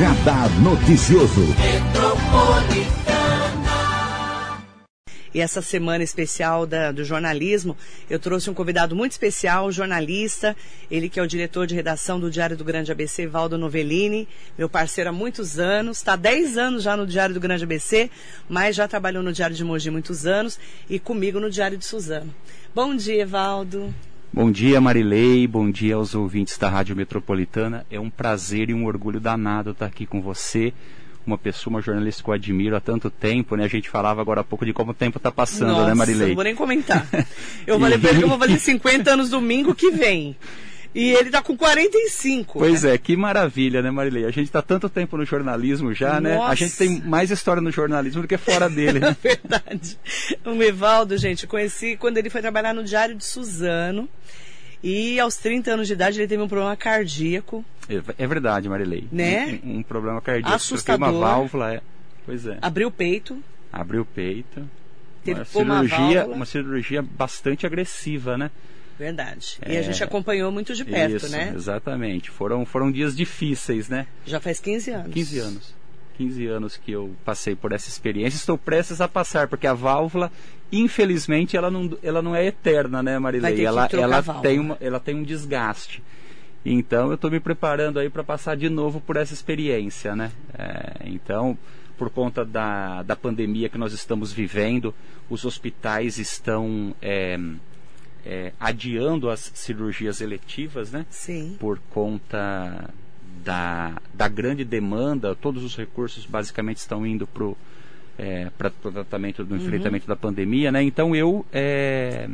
Radar Noticioso. E essa semana especial da, do jornalismo, eu trouxe um convidado muito especial, jornalista, ele que é o diretor de redação do Diário do Grande ABC, Valdo Novellini, meu parceiro há muitos anos, está há 10 anos já no Diário do Grande ABC, mas já trabalhou no Diário de Mogi muitos anos e comigo no Diário de Suzano. Bom dia, Valdo. Bom dia, Marilei. Bom dia aos ouvintes da Rádio Metropolitana. É um prazer e um orgulho danado estar aqui com você uma pessoa, uma jornalista que eu admiro há tanto tempo, né? A gente falava agora há pouco de como o tempo está passando, Nossa, né, Marilei? Não vou nem comentar. Eu falei ele que eu vou fazer 50 anos domingo que vem. E ele tá com 45. Pois né? é, que maravilha, né, Marilei? A gente está tanto tempo no jornalismo já, Nossa. né? A gente tem mais história no jornalismo do que fora dele, né? É verdade. O Evaldo, gente, conheci quando ele foi trabalhar no Diário de Suzano. E aos 30 anos de idade ele teve um problema cardíaco. É verdade, Marilei. Né? Um, um problema cardíaco. Assustador. Uma válvula, é. Pois é. Abriu o peito. Abriu o peito. Teve uma uma cirurgia, válvula. uma cirurgia bastante agressiva, né? Verdade. E É. a gente acompanhou muito de perto, Isso, né? Exatamente. Foram, foram dias difíceis, né? Já faz 15 anos. 15 anos. 15 anos que eu passei por essa experiência. Estou prestes a passar, porque a válvula, infelizmente, ela não, ela não é eterna, né, Marilei? Ela, ela, tem uma, ela tem um desgaste. Então, eu estou me preparando aí para passar de novo por essa experiência, né? É, então, por conta da, da pandemia que nós estamos vivendo, os hospitais estão é, é, adiando as cirurgias eletivas, né? Sim. por conta da, da grande demanda, todos os recursos basicamente estão indo para é, o tratamento do enfrentamento da pandemia, né? Então eu é,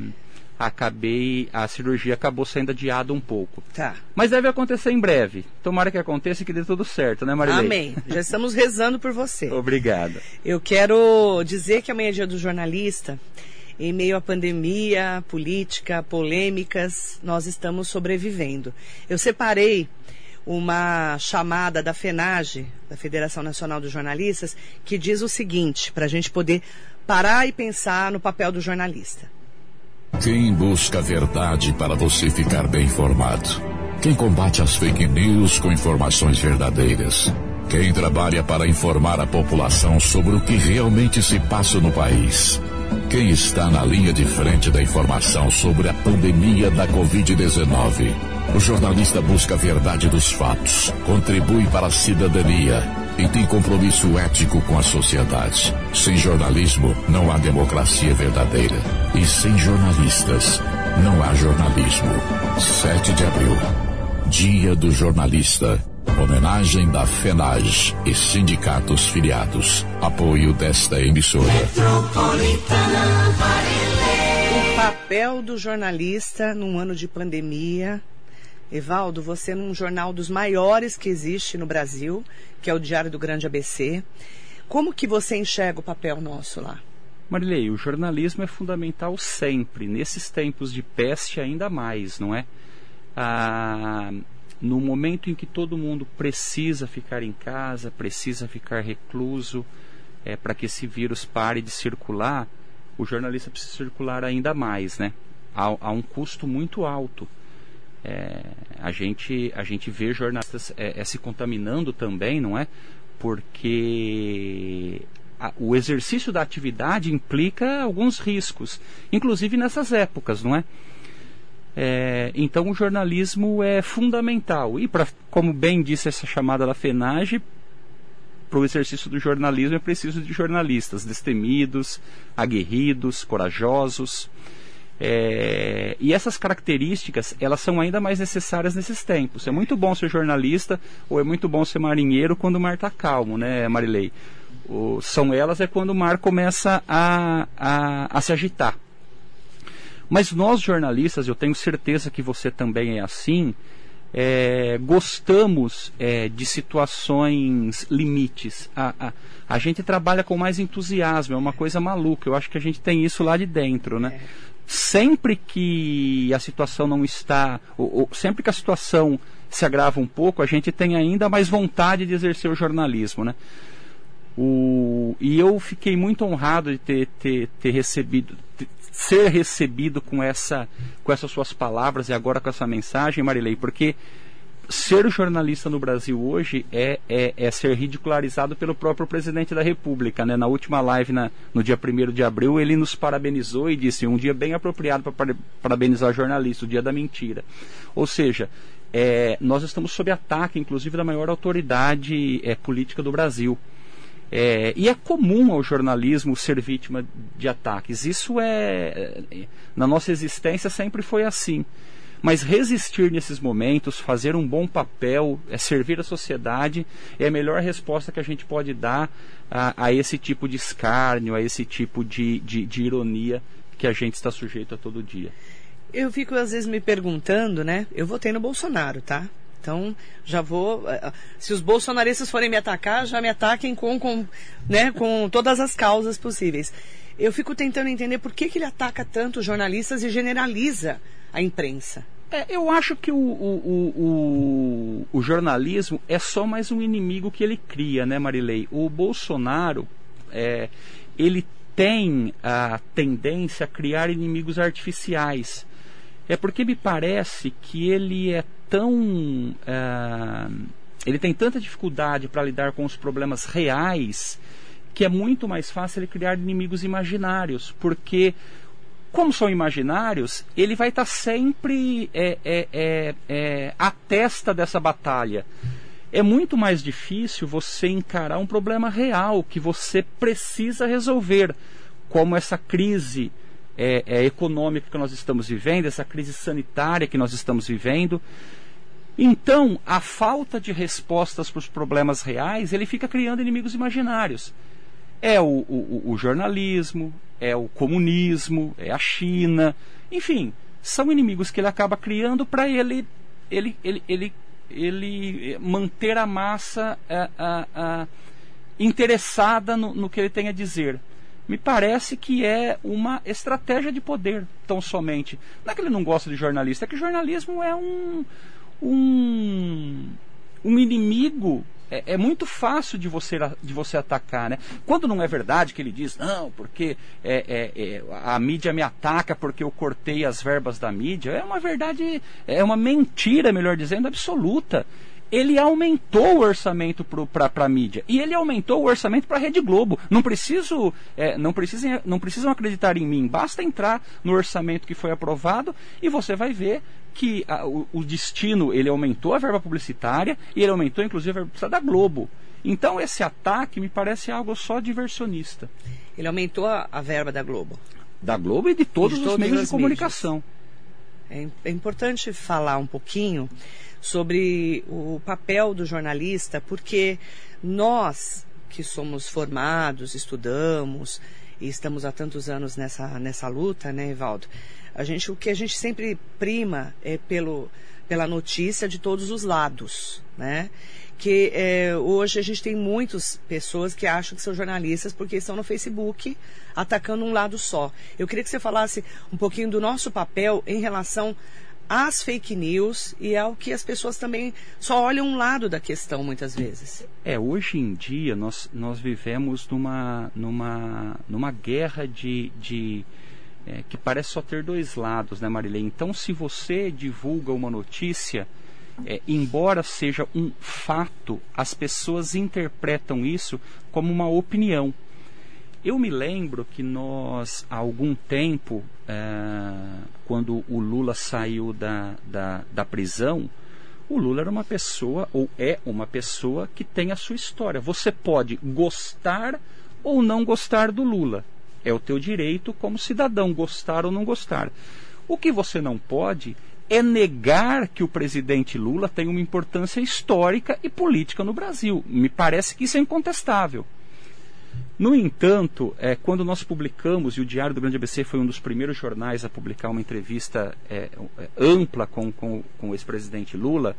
acabei, a cirurgia acabou sendo adiada um pouco. Tá. Mas deve acontecer em breve. Tomara que aconteça e que dê tudo certo, né, Marilei? Amém. Já estamos rezando por você. Obrigado. Eu quero dizer que amanhã é dia do jornalista. Em meio à pandemia, política, polêmicas, nós estamos sobrevivendo. Eu separei uma chamada da FENAGE, da Federação Nacional dos Jornalistas, que diz o seguinte, para a gente poder parar e pensar no papel do jornalista. Quem busca a verdade para você ficar bem informado? Quem combate as fake news com informações verdadeiras? Quem trabalha para informar a população sobre o que realmente se passa no país? Quem está na linha de frente da informação sobre a pandemia da Covid-19? O jornalista busca a verdade dos fatos, contribui para a cidadania e tem compromisso ético com a sociedade. Sem jornalismo, não há democracia verdadeira. E sem jornalistas, não há jornalismo. 7 de abril, Dia do Jornalista. Homenagem da FENAGE e sindicatos filiados. Apoio desta emissora. O papel do jornalista num ano de pandemia. Evaldo, você num jornal dos maiores que existe no Brasil, que é o Diário do Grande ABC. Como que você enxerga o papel nosso lá? Marilei, o jornalismo é fundamental sempre, nesses tempos de peste ainda mais, não é? Ah, no momento em que todo mundo precisa ficar em casa, precisa ficar recluso, é, para que esse vírus pare de circular, o jornalista precisa circular ainda mais, né? A, a um custo muito alto. É, a, gente, a gente vê jornalistas é, é, se contaminando também, não é? Porque a, o exercício da atividade implica alguns riscos, inclusive nessas épocas, não é? É, então o jornalismo é fundamental. E, pra, como bem disse essa chamada da FENAGE, para o exercício do jornalismo é preciso de jornalistas destemidos, aguerridos, corajosos. É, e essas características elas são ainda mais necessárias nesses tempos. É muito bom ser jornalista ou é muito bom ser marinheiro quando o mar está calmo, né, Marilei? O, são elas é quando o mar começa a, a, a se agitar. Mas nós jornalistas, eu tenho certeza que você também é assim, é, gostamos é, de situações limites. A, a, a, gente trabalha com mais entusiasmo, é uma coisa maluca. Eu acho que a gente tem isso lá de dentro, né? É. Sempre que a situação não está, ou, ou, sempre que a situação se agrava um pouco, a gente tem ainda mais vontade de exercer o jornalismo, né? O, e eu fiquei muito honrado de ter, ter, ter recebido, ter, ser recebido com essa com essas suas palavras e agora com essa mensagem, Marilei, porque ser jornalista no Brasil hoje é, é, é, ser ridicularizado pelo próprio presidente da República. Né? Na última live, na, no dia 1 de abril, ele nos parabenizou e disse um dia bem apropriado para parabenizar jornalista, o dia da mentira. Ou seja, é, nós estamos sob ataque, inclusive, da maior autoridade é, política do Brasil. É, e é comum ao jornalismo ser vítima de ataques. Isso é. é na nossa existência sempre foi assim. Mas resistir nesses momentos, fazer um bom papel, é servir a sociedade, é a melhor resposta que a gente pode dar a, a esse tipo de escárnio, a esse tipo de, de, de ironia que a gente está sujeito a todo dia. Eu fico às vezes me perguntando, né? Eu votei no Bolsonaro, tá? Então, já vou. Eh, se os bolsonaristas forem me atacar, já me ataquem com, com, né, com todas as causas possíveis. Eu fico tentando entender por que, que ele ataca tanto os jornalistas e generaliza a imprensa. É, eu acho que o, o, o, o, jornalismo é só mais um inimigo que ele cria, né, Marilei? O Bolsonaro, é, ele tem a tendência a criar inimigos artificiais. É porque me parece que ele é tão. É, ele tem tanta dificuldade para lidar com os problemas reais que é muito mais fácil ele criar inimigos imaginários, porque como são imaginários, ele vai estar tá sempre é, é, é, à testa dessa batalha. É muito mais difícil você encarar um problema real que você precisa resolver, como essa crise é, é, econômica que nós estamos vivendo, essa crise sanitária que nós estamos vivendo. Então, a falta de respostas para os problemas reais, ele fica criando inimigos imaginários. É o, o, o jornalismo, é o comunismo, é a China, enfim, são inimigos que ele acaba criando para ele, ele, ele, ele, ele manter a massa a, a, a, interessada no, no que ele tem a dizer me parece que é uma estratégia de poder, tão somente. Não é que ele não gosta de jornalista, é que jornalismo é um, um, um inimigo é, é, muito fácil de você, de você atacar, né? Quando não é verdade que ele diz, não, porque é, é, é, a mídia me ataca porque eu cortei as verbas da mídia, é uma verdade, é uma mentira, melhor dizendo, absoluta ele aumentou o orçamento para a mídia e ele aumentou o orçamento para a Rede Globo. Não preciso, é, não, precisem, não precisam acreditar em mim, basta entrar no orçamento que foi aprovado e você vai ver que a, o, o, destino ele aumentou a verba publicitária e ele aumentou inclusive a verba publicitária da Globo. Então esse ataque me parece algo só diversionista. Ele aumentou a, a verba da Globo. Da Globo e de todos, de os meios de comunicação. É, é importante falar um pouquinho sobre o papel do jornalista, porque nós que somos formados, estudamos e estamos há tantos anos nessa, nessa luta, né, Evaldo? A gente, o que a gente sempre prima é pelo, pela notícia de todos os lados, né? Que é, hoje a gente tem muitas pessoas que acham que são jornalistas porque estão no Facebook atacando um lado só. Eu queria que você falasse um pouquinho do nosso papel em relação às fake news e ao que as pessoas também só olham um lado da questão muitas vezes. É, hoje em dia nós, nós vivemos numa, numa, numa guerra de, de é, que parece só ter dois lados, né, Marilei? Então, se você divulga uma notícia, é, embora seja um fato, as pessoas interpretam isso como uma opinião. Eu me lembro que nós, há algum tempo, é, quando o Lula saiu da, da, da prisão, o Lula era uma pessoa, ou é uma pessoa, que tem a sua história. Você pode gostar ou não gostar do Lula. É o teu direito como cidadão gostar ou não gostar. O que você não pode é negar que o presidente Lula tem uma importância histórica e política no Brasil. Me parece que isso é incontestável. No entanto, é, quando nós publicamos, e o Diário do Grande ABC foi um dos primeiros jornais a publicar uma entrevista é, é, ampla com, com, com o ex-presidente Lula,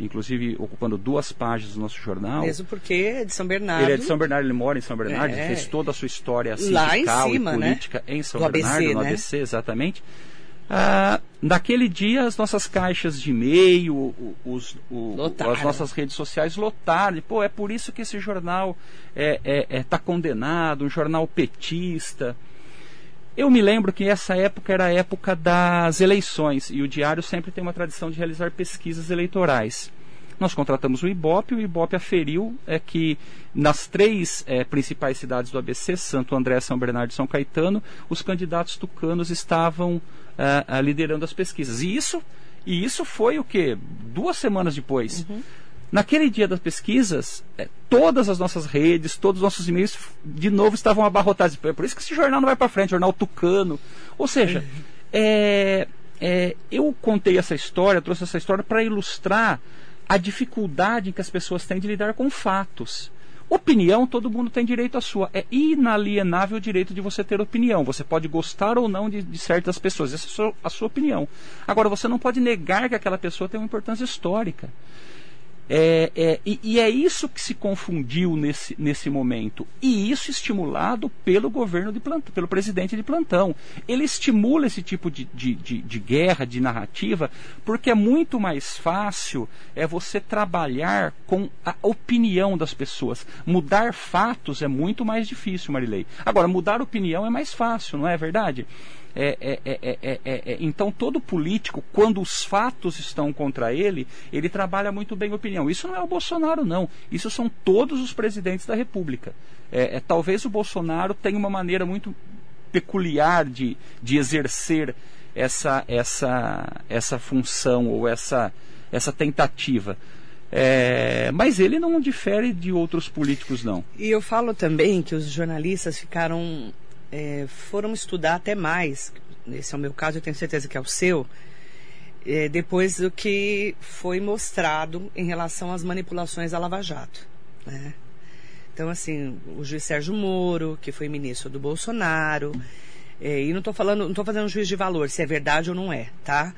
inclusive ocupando duas páginas do nosso jornal. Mesmo porque é de São Bernardo. Ele é de São Bernardo, ele mora em São Bernardo, é. fez toda a sua história sindical cima, e né? política né? em São do Bernardo, ABC, no né? ABC, exatamente. Ah, naquele dia, as nossas caixas de e-mail, os, o, as nossas redes sociais lotaram. Pô, é por isso que esse jornal está é, é, é, tá condenado, um jornal petista. Eu me lembro que essa época era a época das eleições e o Diário sempre tem uma tradição de realizar pesquisas eleitorais. Nós contratamos o Ibope, o Ibope aferiu é, que nas três é, principais cidades do ABC, Santo André, São Bernardo e São Caetano, os candidatos tucanos estavam é, liderando as pesquisas. E isso, e isso foi o que? Duas semanas depois. Uhum. Naquele dia das pesquisas, é, todas as nossas redes, todos os nossos e-mails, de novo, estavam abarrotados. É por isso que esse jornal não vai para frente, jornal tucano. Ou seja, uhum. é, é, eu contei essa história, trouxe essa história para ilustrar a dificuldade que as pessoas têm de lidar com fatos. Opinião, todo mundo tem direito à sua. É inalienável o direito de você ter opinião. Você pode gostar ou não de, de certas pessoas. Essa é a sua, a sua opinião. Agora, você não pode negar que aquela pessoa tem uma importância histórica. É, é, e, e, é isso que se confundiu nesse, nesse momento. E isso estimulado pelo governo de plantão, pelo presidente de plantão. Ele estimula esse tipo de, de, de, de guerra, de narrativa, porque é muito mais fácil é você trabalhar com a opinião das pessoas. Mudar fatos é muito mais difícil, Marilei. Agora, mudar opinião é mais fácil, não é verdade? É, é, é, então, todo político, quando os fatos estão contra ele, ele trabalha muito bem a opinião. Isso não é o Bolsonaro, não. Isso são todos os presidentes da República. talvez o Bolsonaro tenha uma maneira muito peculiar de, de exercer essa, essa, essa função ou essa, essa tentativa. É, mas ele não difere de outros políticos, não. E eu falo também que os jornalistas ficaram é, foram estudar até mais, esse é o meu caso, eu tenho certeza que é o seu, é, depois do que foi mostrado em relação às manipulações da Lava Jato. Né? Então, assim, o juiz Sérgio Moro, que foi ministro do Bolsonaro, é, e não estou falando, não estou fazendo um juiz de valor, se é verdade ou não é, tá?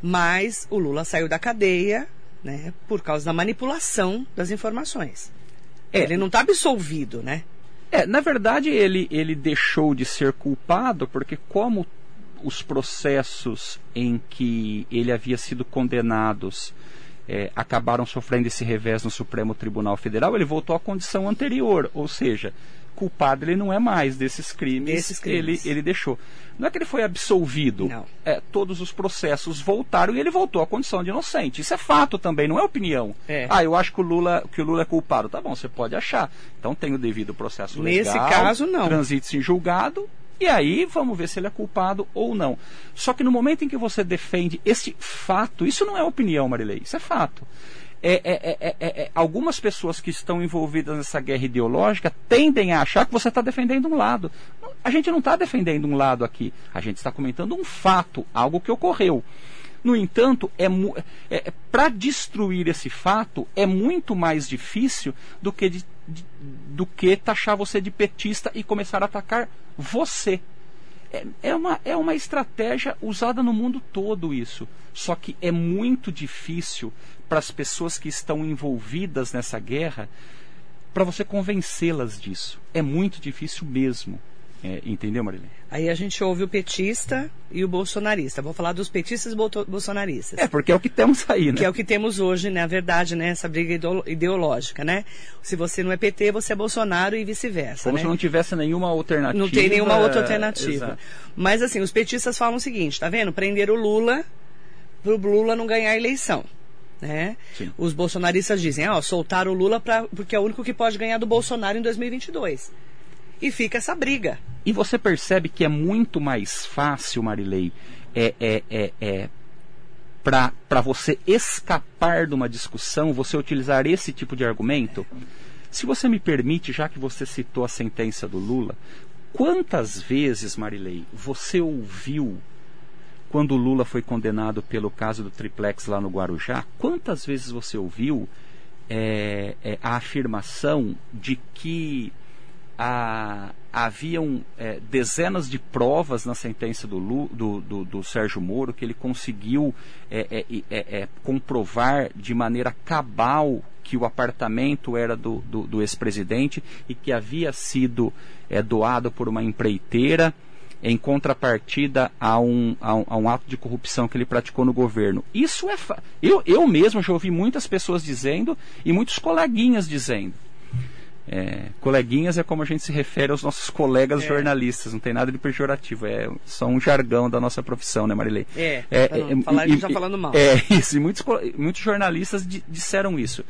Mas o Lula saiu da cadeia, né, por causa da manipulação das informações. É. Ele não está absolvido, né? É, na verdade ele, ele deixou de ser culpado porque como os processos em que ele havia sido condenados é, acabaram sofrendo esse revés no Supremo Tribunal Federal, ele voltou à condição anterior, ou seja, culpado ele não é mais desses crimes, desses crimes. Ele, ele deixou. Não é que ele foi absolvido. Não. É, todos os processos voltaram e ele voltou à condição de inocente. Isso é fato também, não é opinião. É. Ah, eu acho que o Lula, que o Lula é culpado. Tá bom, você pode achar. Então tem o devido processo legal. Nesse caso, não. Transite-se em julgado. E aí vamos ver se ele é culpado ou não. Só que no momento em que você defende esse fato, isso não é opinião, Marilei, isso é fato. É é, é, é, é, algumas pessoas que estão envolvidas nessa guerra ideológica tendem a achar que você está defendendo um lado. A gente não está defendendo um lado aqui. A gente está comentando um fato, algo que ocorreu. No entanto, é, é para destruir esse fato é muito mais difícil do que, de, de, do que taxar você de petista e começar a atacar você. É, é, uma, é uma estratégia usada no mundo todo isso. Só que é muito difícil para as pessoas que estão envolvidas nessa guerra para você convencê-las disso. É muito difícil mesmo. É, entendeu, Marilene? Aí a gente ouve o petista e o bolsonarista. Vou falar dos petistas e bolsonaristas. É, porque é o que temos aí, né? Que é o que temos hoje, na né? verdade, né? Essa briga ideológica, né? Se você não é PT, você é Bolsonaro e vice-versa. Como né? se não tivesse nenhuma alternativa. Não tem nenhuma outra alternativa. Exato. Mas assim, os petistas falam o seguinte, tá vendo? Prender o Lula pro Lula não ganhar a eleição. Né? Os bolsonaristas dizem, ó, soltar o Lula pra, porque é o único que pode ganhar do Bolsonaro em 2022 e fica essa briga. E você percebe que é muito mais fácil, Marilei, é, é, é, é para você escapar de uma discussão, você utilizar esse tipo de argumento? Se você me permite, já que você citou a sentença do Lula, quantas vezes, Marilei, você ouviu quando o Lula foi condenado pelo caso do triplex lá no Guarujá, quantas vezes você ouviu é, é, a afirmação de que a, haviam é, dezenas de provas na sentença do, Lu, do, do, do, Sérgio Moro que ele conseguiu é é, é, comprovar de maneira cabal que o apartamento era do, do ex-presidente e que havia sido doado por uma empreiteira em contrapartida a um, a um, a, um, ato de corrupção que ele praticou no governo. Isso é. Eu, eu mesmo já ouvi muitas pessoas dizendo e muitos coleguinhas dizendo É, coleguinhas é como a gente se refere aos nossos colegas é. jornalistas, não tem nada de pejorativo, é só um jargão da nossa profissão, né, Marilei? É, é, é falar e, já falando mal. É, isso, e muitos, muitos jornalistas disseram isso.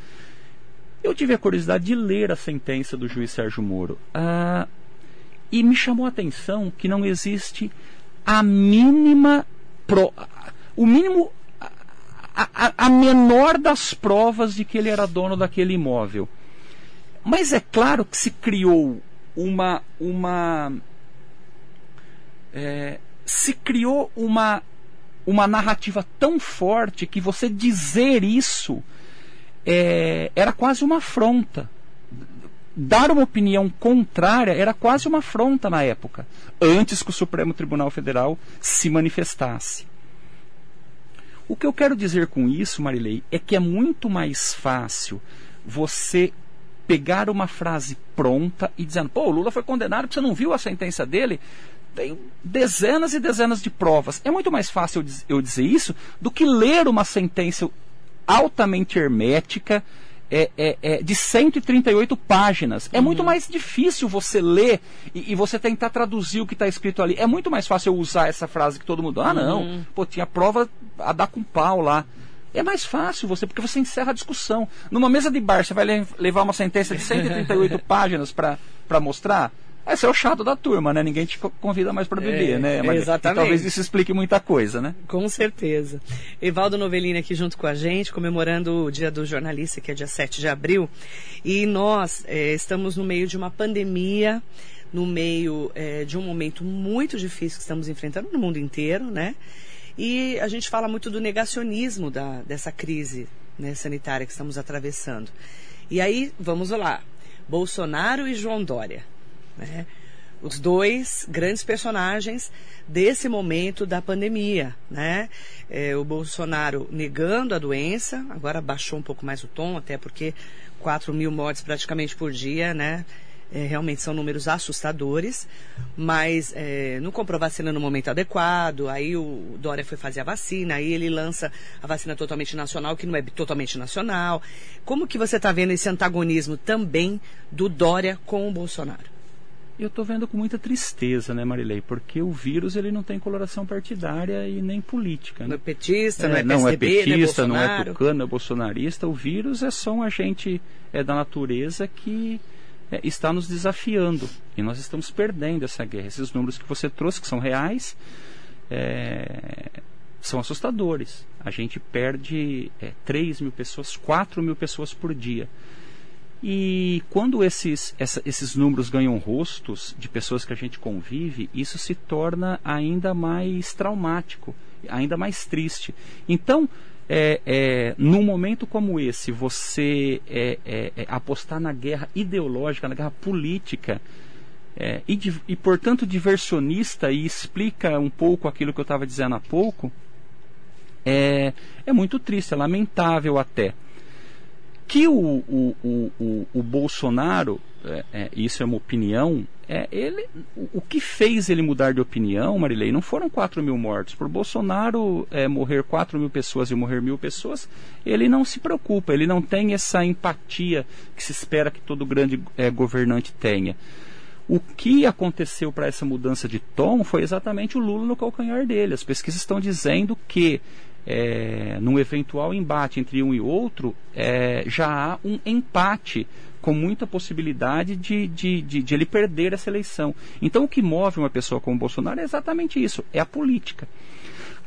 Eu tive a curiosidade de ler a sentença do juiz Sérgio Moro ah, e me chamou a atenção que não existe a mínima. Pro, o mínimo. A, a, a menor das provas de que ele era dono daquele imóvel. Mas é claro que se criou uma. uma é, se criou uma, uma narrativa tão forte que você dizer isso é, era quase uma afronta. Dar uma opinião contrária era quase uma afronta na época, antes que o Supremo Tribunal Federal se manifestasse. O que eu quero dizer com isso, Marilei, é que é muito mais fácil você pegar uma frase pronta e dizendo, pô, o Lula foi condenado você não viu a sentença dele. Tem dezenas e dezenas de provas. É muito mais fácil eu dizer isso do que ler uma sentença altamente hermética, é, é, é, de 138 páginas. É muito uhum. mais difícil você ler e, e você tentar traduzir o que está escrito ali. É muito mais fácil eu usar essa frase que todo mundo. Ah, não, uhum. pô, tinha prova a dar com pau lá. É mais fácil você, porque você encerra a discussão. Numa mesa de bar, você vai levar uma sentença de 138 páginas para mostrar? Esse é o chato da turma, né? Ninguém te convida mais para beber, é, né? Mas, exatamente. talvez isso explique muita coisa, né? Com certeza. Evaldo Novellini aqui junto com a gente, comemorando o Dia do Jornalista, que é dia 7 de abril. E nós é, estamos no meio de uma pandemia, no meio é, de um momento muito difícil que estamos enfrentando no mundo inteiro, né? E a gente fala muito do negacionismo da, dessa crise né, sanitária que estamos atravessando. E aí, vamos lá. Bolsonaro e João Dória né? Os dois grandes personagens desse momento da pandemia, né? É, o Bolsonaro negando a doença, agora baixou um pouco mais o tom, até porque 4 mil mortes praticamente por dia, né? É, realmente são números assustadores, mas é, não comprou vacina no momento adequado, aí o Dória foi fazer a vacina, aí ele lança a vacina totalmente nacional, que não é totalmente nacional. Como que você está vendo esse antagonismo também do Dória com o Bolsonaro? Eu estou vendo com muita tristeza, né, Marilei? Porque o vírus ele não tem coloração partidária e nem política. Né? Não é petista, é, não é PSDB, Não é petista, não é, tucano, não é bolsonarista. O vírus é só um agente é, da natureza que é, está nos desafiando. E nós estamos perdendo essa guerra. Esses números que você trouxe, que são reais, é, são assustadores. A gente perde é, 3 mil pessoas, 4 mil pessoas por dia. E quando esses, essa, esses números ganham rostos de pessoas que a gente convive, isso se torna ainda mais traumático, ainda mais triste. Então, é, é, num momento como esse, você é, é, é apostar na guerra ideológica, na guerra política, é, e, e, portanto diversionista, e explica um pouco aquilo que eu estava dizendo há pouco, é, é muito triste, é lamentável até que o, o, o, o, Bolsonaro, é, é, isso é uma opinião, é, ele, o, que fez ele mudar de opinião, Marilei, não foram 4 mil mortos. Por Bolsonaro é, morrer 4 mil pessoas e morrer mil pessoas, ele não se preocupa, ele não tem essa empatia que se espera que todo grande é, governante tenha. O que aconteceu para essa mudança de tom foi exatamente o Lula no calcanhar dele. As pesquisas estão dizendo que é, num eventual embate entre um e outro, é, já há um empate com muita possibilidade de, de, de, de, ele perder essa eleição. Então, o que move uma pessoa como Bolsonaro é exatamente isso: é a política.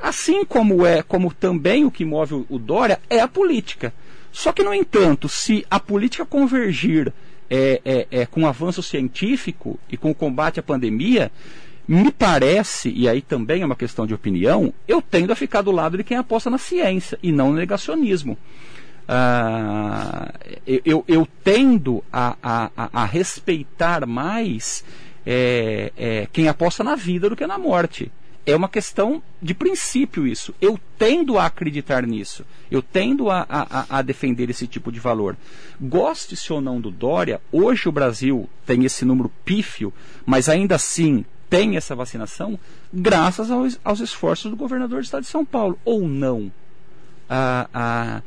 Assim como é, como também o que move o, o Dória é a política. Só que, no entanto, se a política convergir é, é, é, com o avanço científico e com o combate à pandemia, me parece, e aí também é uma questão de opinião, eu tendo a ficar do lado de quem aposta na ciência e não no negacionismo. Ah, eu, eu, tendo a, a, a respeitar mais é, é, quem aposta na vida do que na morte. É uma questão de princípio isso. Eu tendo a acreditar nisso. Eu tendo a, a, a defender esse tipo de valor. Goste-se ou não do Dória, hoje o Brasil tem esse número pífio, mas ainda assim tem essa vacinação graças aos, aos esforços do governador do estado de São Paulo, ou não. Ah, ah,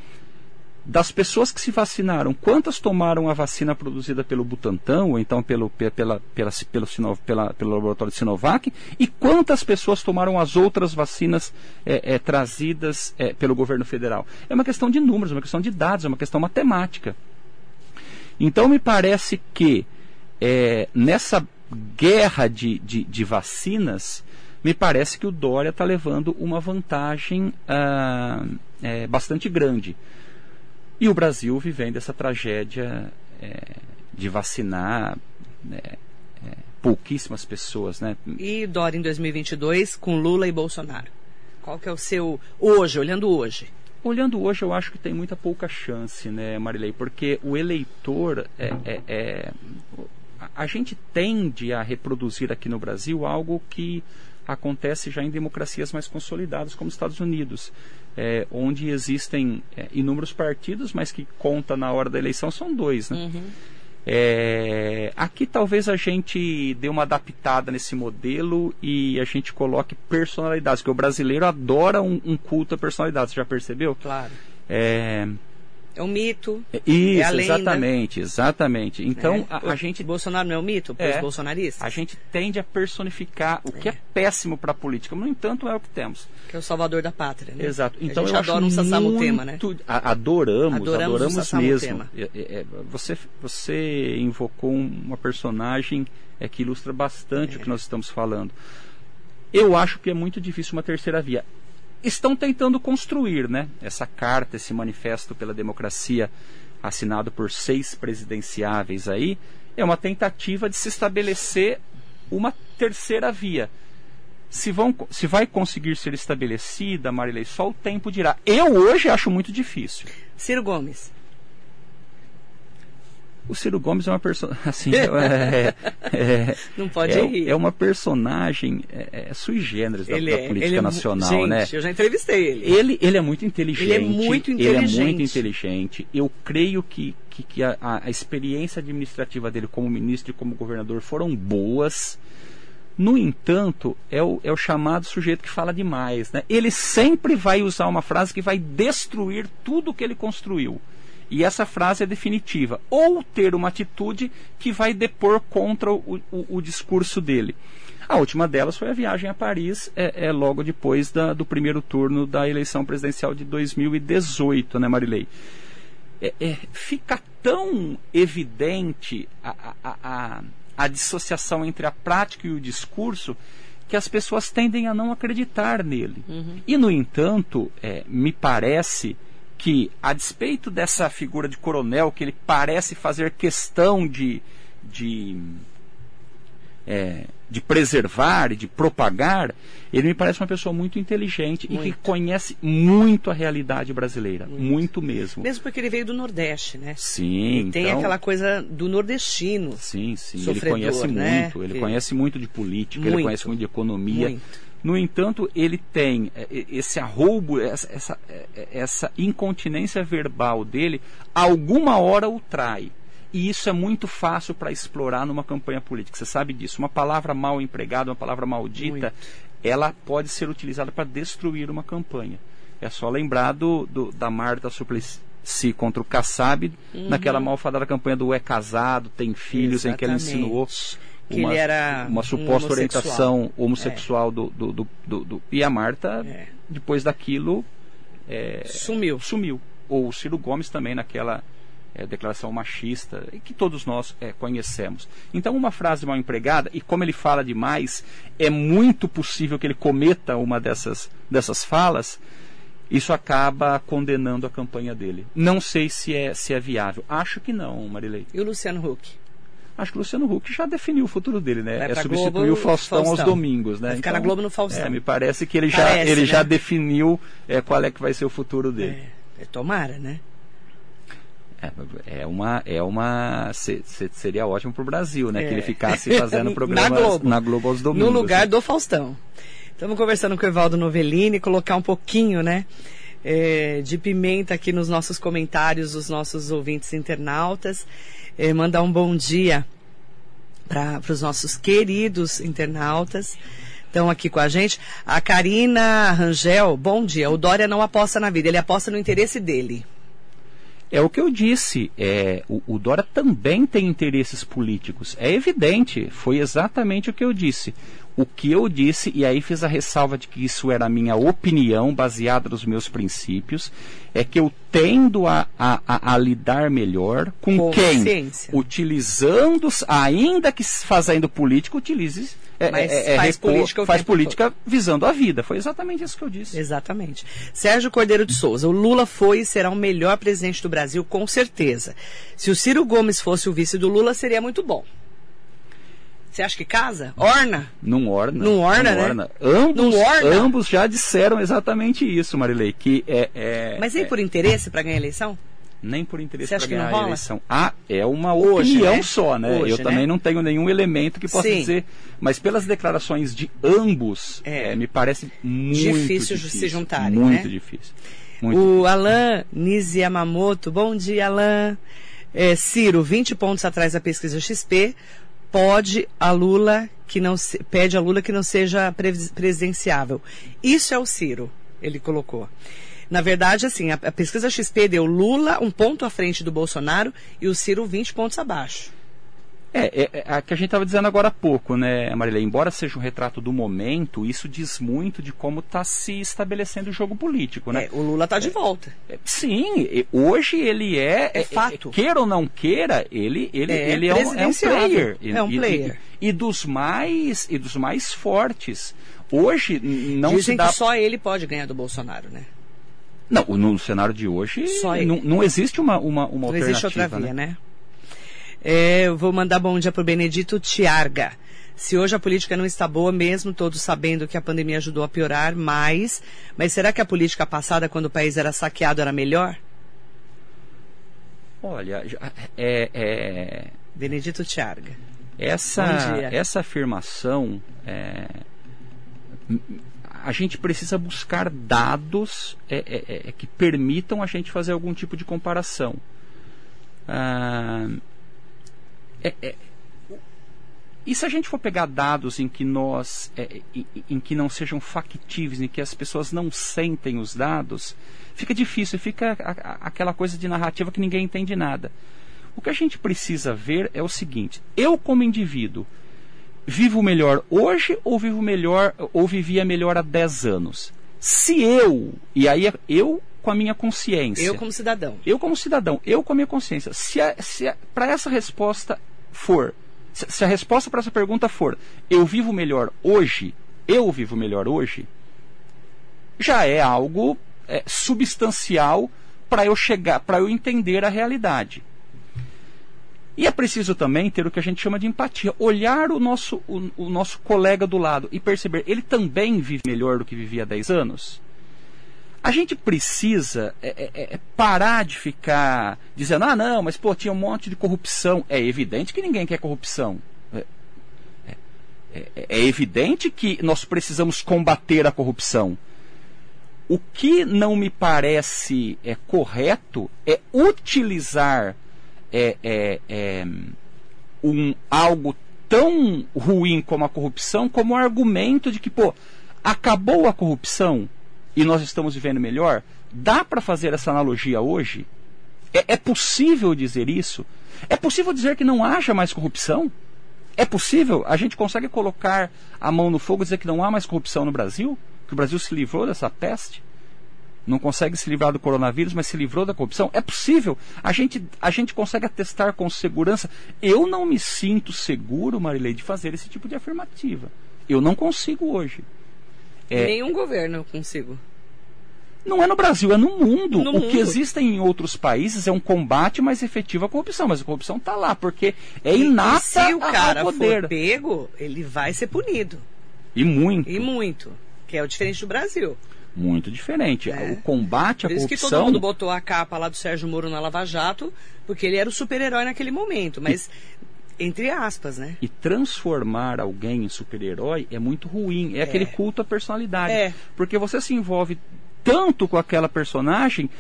das pessoas que se vacinaram, quantas tomaram a vacina produzida pelo Butantan, ou então pelo, pela, pela, pelo, pela, pelo laboratório Sinovac, e quantas pessoas tomaram as outras vacinas é, é, trazidas é, pelo governo federal. É uma questão de números, é uma questão de dados, é uma questão matemática. Então, me parece que é, nessa guerra de, de, de, vacinas, me parece que o Dória está levando uma vantagem ah, é, bastante grande. E o Brasil vivendo essa tragédia é, de vacinar né, é, pouquíssimas pessoas. Né? E Dória em 2022 com Lula e Bolsonaro? Qual que é o seu hoje, olhando hoje? Olhando hoje, eu acho que tem muita pouca chance, né, Marilei? Porque o eleitor é, é, é, a gente tende a reproduzir aqui no Brasil algo que acontece já em democracias mais consolidadas, como os Estados Unidos é, onde existem é, inúmeros partidos, mas que conta na hora da eleição são dois. Né? Uhum. É, aqui talvez a gente dê uma adaptada nesse modelo e a gente coloque personalidades, porque o brasileiro adora um, um culto a personalidades, você já percebeu? Claro. É, é um mito. É, isso, é exatamente, exatamente. Então é. a, a, gente. Bolsonaro não é um mito para os é, bolsonaristas? A gente tende a personificar o que é, é péssimo para a política, no entanto é o que temos. Que é o salvador da pátria, né? Exato. Então a gente eu adora um Sassamutema, né? Adoramos, adoramos, adoramos mesmo. É, você, você invocou uma personagem que ilustra bastante o que nós estamos falando. Eu acho que é muito difícil uma terceira via estão tentando construir, né? Essa carta, esse manifesto pela democracia, assinado por seis presidenciáveis aí, é uma tentativa de se estabelecer uma terceira via. Se, vão, se vai conseguir ser estabelecida, Marilei, só o tempo dirá. Eu hoje acho muito difícil. Ciro Gomes. O Ciro Gomes é uma personagem. Assim, é, é, é, Não pode é, rir. É uma personagem é, é sui generis da, da é, política nacional, gente, né? Eu já entrevistei ele. Ele, ele é muito inteligente. Ele é muito inteligente. Ele é muito inteligente. Eu creio que, que, que a, a, experiência administrativa dele como ministro e como governador foram boas. No entanto, é o, é o chamado sujeito que fala demais. Né? Ele sempre vai usar uma frase que vai destruir tudo que ele construiu. E essa frase é definitiva. Ou ter uma atitude que vai depor contra o, o, o discurso dele. A última delas foi a viagem a Paris, é, é logo depois da, do primeiro turno da eleição presidencial de 2018, né, Marilei? É, é, fica tão evidente a, a, a, a dissociação entre a prática e o discurso que as pessoas tendem a não acreditar nele. Uhum. E, no entanto, é, me parece que, a despeito dessa figura de coronel que ele parece fazer questão de, de, é, de preservar e de propagar, ele me parece uma pessoa muito inteligente muito. e que conhece muito a realidade brasileira, muito. muito. mesmo. Mesmo porque ele veio do Nordeste, né? Sim. Ele tem então, aquela coisa do nordestino. Sim, sim. Ele conhece né? muito, ele conhece muito de política, muito. ele conhece muito de economia. Muito. No entanto, ele tem é, esse arroubo, essa, essa, é, essa incontinência verbal dele, alguma hora o trai. E isso é muito fácil para explorar numa campanha política. Você sabe disso. Uma palavra mal empregada, uma palavra maldita, muito. ela pode ser utilizada para destruir uma campanha. É só lembrar do, do da Marta Suplicy contra o Kassab, uhum. naquela malfadada campanha do é casado, tem filhos, Exatamente. em que ela insinuou que uma, ele era uma suposta um orientação homossexual é. do, do, do, do, do, E a Marta, é. depois daquilo, é, sumiu. Sumiu. Ou o Ciro Gomes também naquela é, declaração machista, que todos nós é, conhecemos. Então, uma frase mal empregada, e como ele fala demais, é muito possível que ele cometa uma dessas, dessas falas. Isso acaba condenando a campanha dele. Não sei se é, se é viável. Acho que não, Marilei. E o Luciano Huck? Acho que o Luciano Huck já definiu o futuro dele, né? é substituir Globo, o Faustão, Faustão, aos domingos, né? Vai ficar então, na Globo no Faustão. É, me parece que ele já, parece, ele né? já definiu é, qual é que vai ser o futuro dele. É, é tomara, né? É, é uma, é uma se, se, seria ótimo para o Brasil, né? Que ele é. ficasse fazendo programas na, Globo. na Globo aos domingos. No lugar né? do Faustão. Estamos conversando com o Evaldo Novellini, colocar um pouquinho, né? É, de pimenta aqui nos nossos comentários dos nossos ouvintes internautas eh, mandar um bom dia para os nossos queridos internautas. Estão aqui com a gente. A Karina Rangel, bom dia. O Dória não aposta na vida, ele aposta no interesse dele. É o que eu disse. É, o, o, Dora também tem interesses políticos. É evidente. Foi exatamente o que eu disse. O que eu disse, e aí fiz a ressalva de que isso era a minha opinião, baseada nos meus princípios, é que eu tendo a, a, a, a lidar melhor com quem? Utilizando, ainda que fazendo político, utilize é, é, é, faz política, faz política todo. visando a vida. Foi exatamente isso que eu disse. Exatamente. Sérgio Cordeiro de Souza, o Lula foi e será o melhor presidente do Brasil, com certeza. Se o Ciro Gomes fosse o vice do Lula, seria muito bom. Você acha que casa? Orna? Não orna. Não orna, não né? Orna. Ambos, não orna. ambos já disseram exatamente isso, Marilei, que é... é Mas nem é... por interesse para ganhar a eleição? nem por interesse para ganhar a eleição. Ah, é uma Hoje, opinião né? só, né? Hoje, eu né? também não tenho nenhum elemento que possa Sim. dizer, mas pelas declarações de ambos, é. É, me parece muito difícil, difícil se juntarem, muito né? difícil. Muito o difícil. Alain Nisi Yamamoto, bom dia, Alain. É, Ciro, 20 pontos atrás da pesquisa XP, pode a Lula que não se, pede a Lula que não seja presidenciável. Isso é o Ciro, ele colocou. Na verdade, assim, a, a pesquisa XP deu Lula um ponto à frente do Bolsonaro e o Ciro 20 pontos abaixo. É, é, é a que a gente estava dizendo agora há pouco, né, Marília? Embora seja um retrato do momento, isso diz muito de como está se estabelecendo o jogo político, né? É, o Lula está de é, volta. É, sim, hoje ele é, é fato. queira ou não queira, ele, ele, ele é, um, é um player. É um player. E, e, e, dos mais e dos mais fortes. Hoje não Dizem se dá... que só ele pode ganhar do Bolsonaro, né? Não, no cenário de hoje não, não, existe uma, uma, uma não alternativa. existe outra via, né? né? É, eu vou mandar bom dia para o Benedito Tiarga. Se hoje a política não está boa, mesmo todos sabendo que a pandemia ajudou a piorar mais, mas será que a política passada, quando o país era saqueado, era melhor? Olha, é, é... Benedito Tiarga. Essa, essa afirmação é, a gente precisa buscar dados é, é, é, que permitam a gente fazer algum tipo de comparação. Ah, é, é, e se a gente for pegar dados em que nós, em, em que não sejam factíveis, em que as pessoas não sentem os dados, fica difícil, fica a, a, aquela coisa de narrativa que ninguém entende nada. O que a gente precisa ver é o seguinte: eu como indivíduo vivo melhor hoje ou vivo melhor ou vivia melhor há 10 anos? Se eu, e aí é eu com a minha consciência. Eu como cidadão. Eu como cidadão, eu com a minha consciência. Se, se para essa resposta for, se, a resposta para essa pergunta for, eu vivo melhor hoje, eu vivo melhor hoje, já é algo é, substancial para eu chegar, para eu entender a realidade. E é preciso também ter o que a gente chama de empatia, olhar o nosso, o, o nosso colega do lado e perceber, ele também vive melhor do que vivia há 10 anos? A gente precisa é, é, é, parar de ficar dizendo, ah não, mas pô, tinha um monte de corrupção. É evidente que ninguém quer corrupção. É, é, é, é evidente que nós precisamos combater a corrupção. O que não me parece é correto é utilizar é, é, é um, algo tão ruim como a corrupção como argumento de que, pô, acabou a corrupção e nós estamos vivendo melhor? Dá para fazer essa analogia hoje? É, é, possível dizer isso? É possível dizer que não haja mais corrupção? É possível? A gente consegue colocar a mão no fogo e dizer que não há mais corrupção no Brasil? Que o Brasil se livrou dessa peste? não consegue se livrar do coronavírus, mas se livrou da corrupção. É possível. A gente, a gente consegue atestar com segurança. Eu não me sinto seguro, Marilei, de fazer esse tipo de afirmativa. Eu não consigo hoje. É, Nenhum governo eu consigo. Não é no Brasil, é no mundo. No o mundo. que existe em outros países é um combate mais efetivo à corrupção, mas a corrupção está lá, porque é inata e se o cara for pego, ele vai ser punido. E muito. E muito. Que é o diferente do Brasil muito diferente. É. O combate à Por isso corrupção. que todo mundo botou a capa lá do Sérgio Moro na Lava Jato, porque ele era o super-herói naquele momento, mas. E... Entre aspas, né? E transformar alguém em super-herói é muito ruim. É, é, aquele culto à personalidade. É. Porque você se envolve tanto com aquela personagem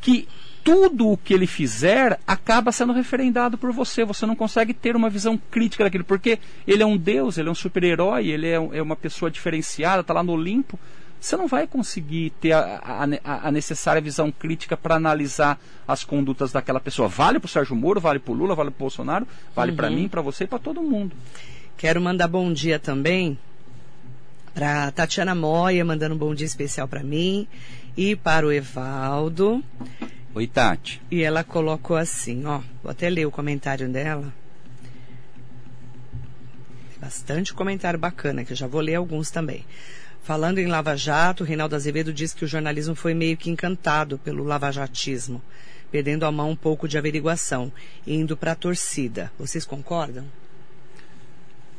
que tudo o que ele fizer acaba sendo referendado por você. Você não consegue ter uma visão crítica daquilo, porque ele é um deus, ele é um super-herói, ele é, é, uma pessoa diferenciada, está lá no Olimpo você não vai conseguir ter a, a, a necessária visão crítica para analisar as condutas daquela pessoa. Vale para o Sérgio Moro, vale para o Lula, vale para o Bolsonaro, vale uhum. para mim, para você e para todo mundo. Quero mandar bom dia também para Tatiana Moia, mandando um bom dia especial para mim e para o Evaldo. Oi, Tati. E ela colocou assim, ó, vou até ler o comentário dela. Bastante comentário bacana, que eu já vou ler alguns também. Falando em Lava Jato, Reinaldo Azevedo diz que o jornalismo foi meio que encantado pelo lavajatismo, perdendo a mão um pouco de averiguação, indo para a torcida. Vocês concordam?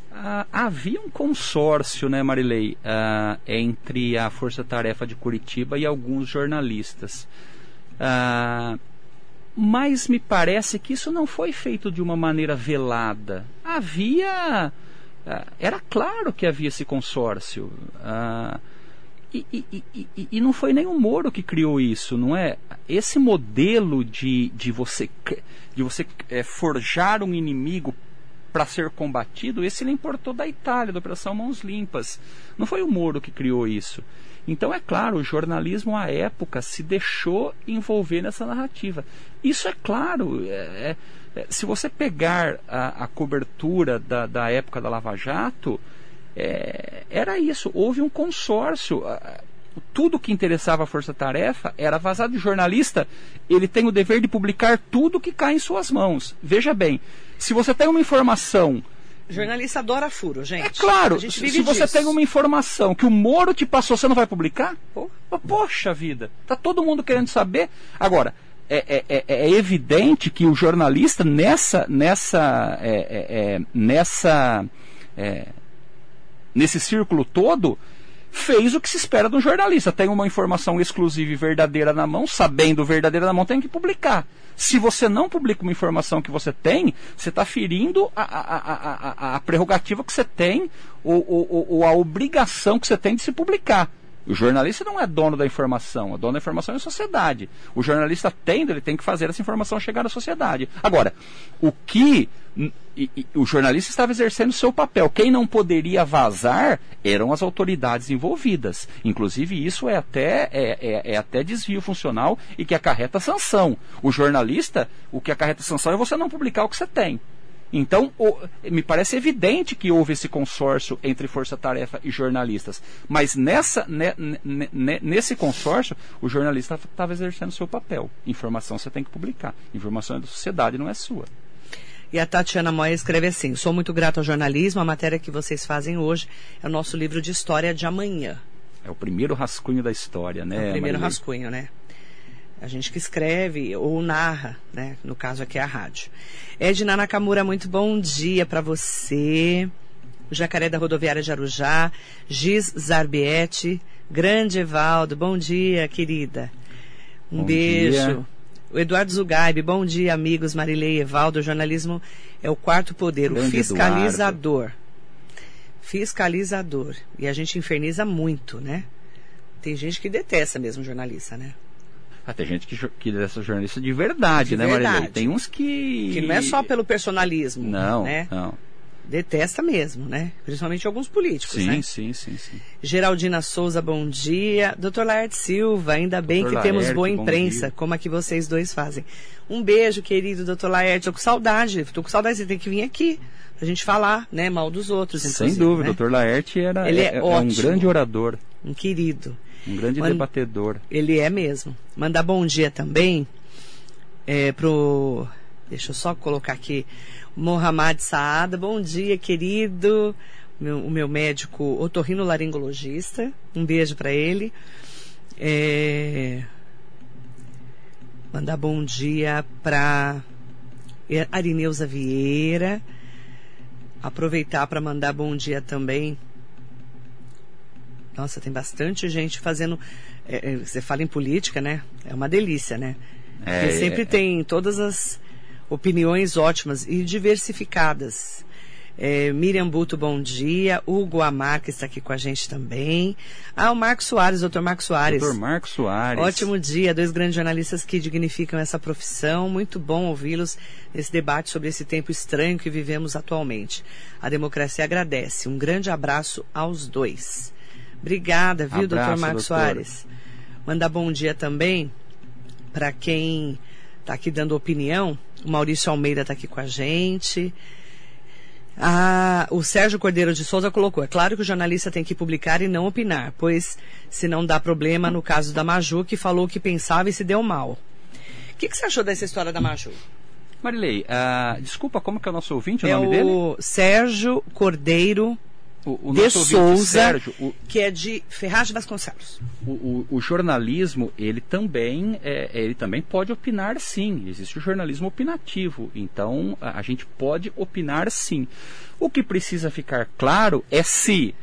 Ah, havia um consórcio, né, Marilei, ah, entre a Força Tarefa de Curitiba e alguns jornalistas. Ah, mas me parece que isso não foi feito de uma maneira velada. Havia era claro que havia esse consórcio. Ah, e, e, e, e, não foi nem o Moro que criou isso, não é? Esse modelo de, de você, de você é, forjar um inimigo para ser combatido, esse ele importou da Itália, da Operação Mãos Limpas. Não foi o Moro que criou isso. Então, é claro, o jornalismo à época se deixou envolver nessa narrativa. Isso é claro. É, é, é, se você pegar a, a cobertura da, da, época da Lava Jato, é, era isso. Houve um consórcio. Tudo que interessava a Força Tarefa era vazado de jornalista. Ele tem o dever de publicar tudo que cai em suas mãos. Veja bem, se você tem uma informação Jornalista adora furo, gente. É claro. se disso. você tem uma informação que o Moro te passou, você não vai publicar? Pô. Poxa vida. Tá todo mundo querendo saber. Agora, é, é, é, é, evidente que o jornalista nessa nessa é, é, é nessa nesse círculo todo fez o que se espera de um jornalista tem uma informação exclusiva e verdadeira na mão sabendo verdadeira na mão tem que publicar se você não publica uma informação que você tem você está ferindo a, a, a, a, prerrogativa que você tem ou, ou, ou a obrigação que você tem de se publicar o jornalista não é dono da informação, o dono da informação é a sociedade. O jornalista tendo, ele tem que fazer essa informação chegar à sociedade. Agora, o que e, e, o jornalista estava exercendo seu papel. Quem não poderia vazar eram as autoridades envolvidas. Inclusive, isso é até, é, é, é, até desvio funcional e que acarreta sanção. O jornalista, o que acarreta sanção é você não publicar o que você tem. Então, o, me parece evidente que houve esse consórcio entre força-tarefa e jornalistas. Mas nessa, ne, ne, nesse consórcio, o jornalista estava exercendo seu papel. Informação você tem que publicar. Informação é da sociedade, não é sua. E a Tatiana Moya escreve assim: Sou muito grato ao jornalismo. A matéria que vocês fazem hoje é o nosso livro de história de amanhã. É o primeiro rascunho da história, né? É o primeiro rascunho, né? A gente que escreve ou narra, né? No caso aqui é a rádio. Edna Nakamura, muito bom dia para você. O Jacaré da Rodoviária de Arujá. Giz Zarbiete. Grande Evaldo, bom dia, querida. Um bom beijo. Dia. O Eduardo Zugaib, bom dia, amigos Marilei Evaldo. O jornalismo é o quarto poder, Grande o fiscalizador. Eduardo. Fiscalizador. E a gente inferniza muito, né? Tem gente que detesta mesmo jornalista, né? Ah, tem gente que, que dessa jornalista de verdade, de né, verdade. Marilei? Tem uns que. Que não é só pelo personalismo. Não, né? não. Detesta mesmo, né? Principalmente alguns políticos, sim, né? Sim, sim, sim. Geraldina Souza, bom dia. Doutor Laerte Silva, ainda bem Dr. que Laerte, temos boa imprensa, como a que vocês dois fazem. Um beijo, querido doutor Laerte. Tô com saudade, tô com saudade, você tem que vir aqui pra gente falar, né, mal dos outros. Sem dúvida, né? doutor Laerte era, Ele é, é, é um grande orador. Um querido. Um grande debatedor. Ele é mesmo. Mandar bom dia também é, pro. Deixa eu só colocar aqui. Mohamed Saada. Bom dia, querido. Meu, o meu médico otorrinolaringologista. Um beijo para ele. É, mandar bom dia para Arineuza Vieira. Aproveitar para mandar bom dia também nossa, tem bastante gente fazendo. É, é, você fala em política, né? É uma delícia, né? É, Porque sempre é, tem todas as opiniões ótimas e diversificadas. É, Miriam Buto, bom dia. Hugo Amar, que está aqui com a gente também. Ah, o Marcos Soares, doutor Marcos Soares. Doutor Marcos Soares. Ótimo dia, dois grandes jornalistas que dignificam essa profissão. Muito bom ouvi-los nesse debate sobre esse tempo estranho que vivemos atualmente. A democracia agradece. Um grande abraço aos dois. Obrigada, viu, Abraço, doutor Marcos. Soares? Mandar bom dia também para quem está aqui dando opinião. O Maurício Almeida está aqui com a gente. Ah, o Sérgio Cordeiro de Souza colocou: é claro que o jornalista tem que publicar e não opinar, pois se não dá problema no caso da Maju, que falou o que pensava e se deu mal. O que, que você achou dessa história da Maju? Marilei, ah, desculpa, como que é o nosso ouvinte, o é o dele? Sérgio Cordeiro O, de Souza, Sérgio, o, que é de Ferraz de Vasconcelos. o, o- o jornalismo, ele também, é, ele também pode opinar sim. Existe o jornalismo opinativo. Então, a, a gente pode opinar sim. O que precisa ficar claro é se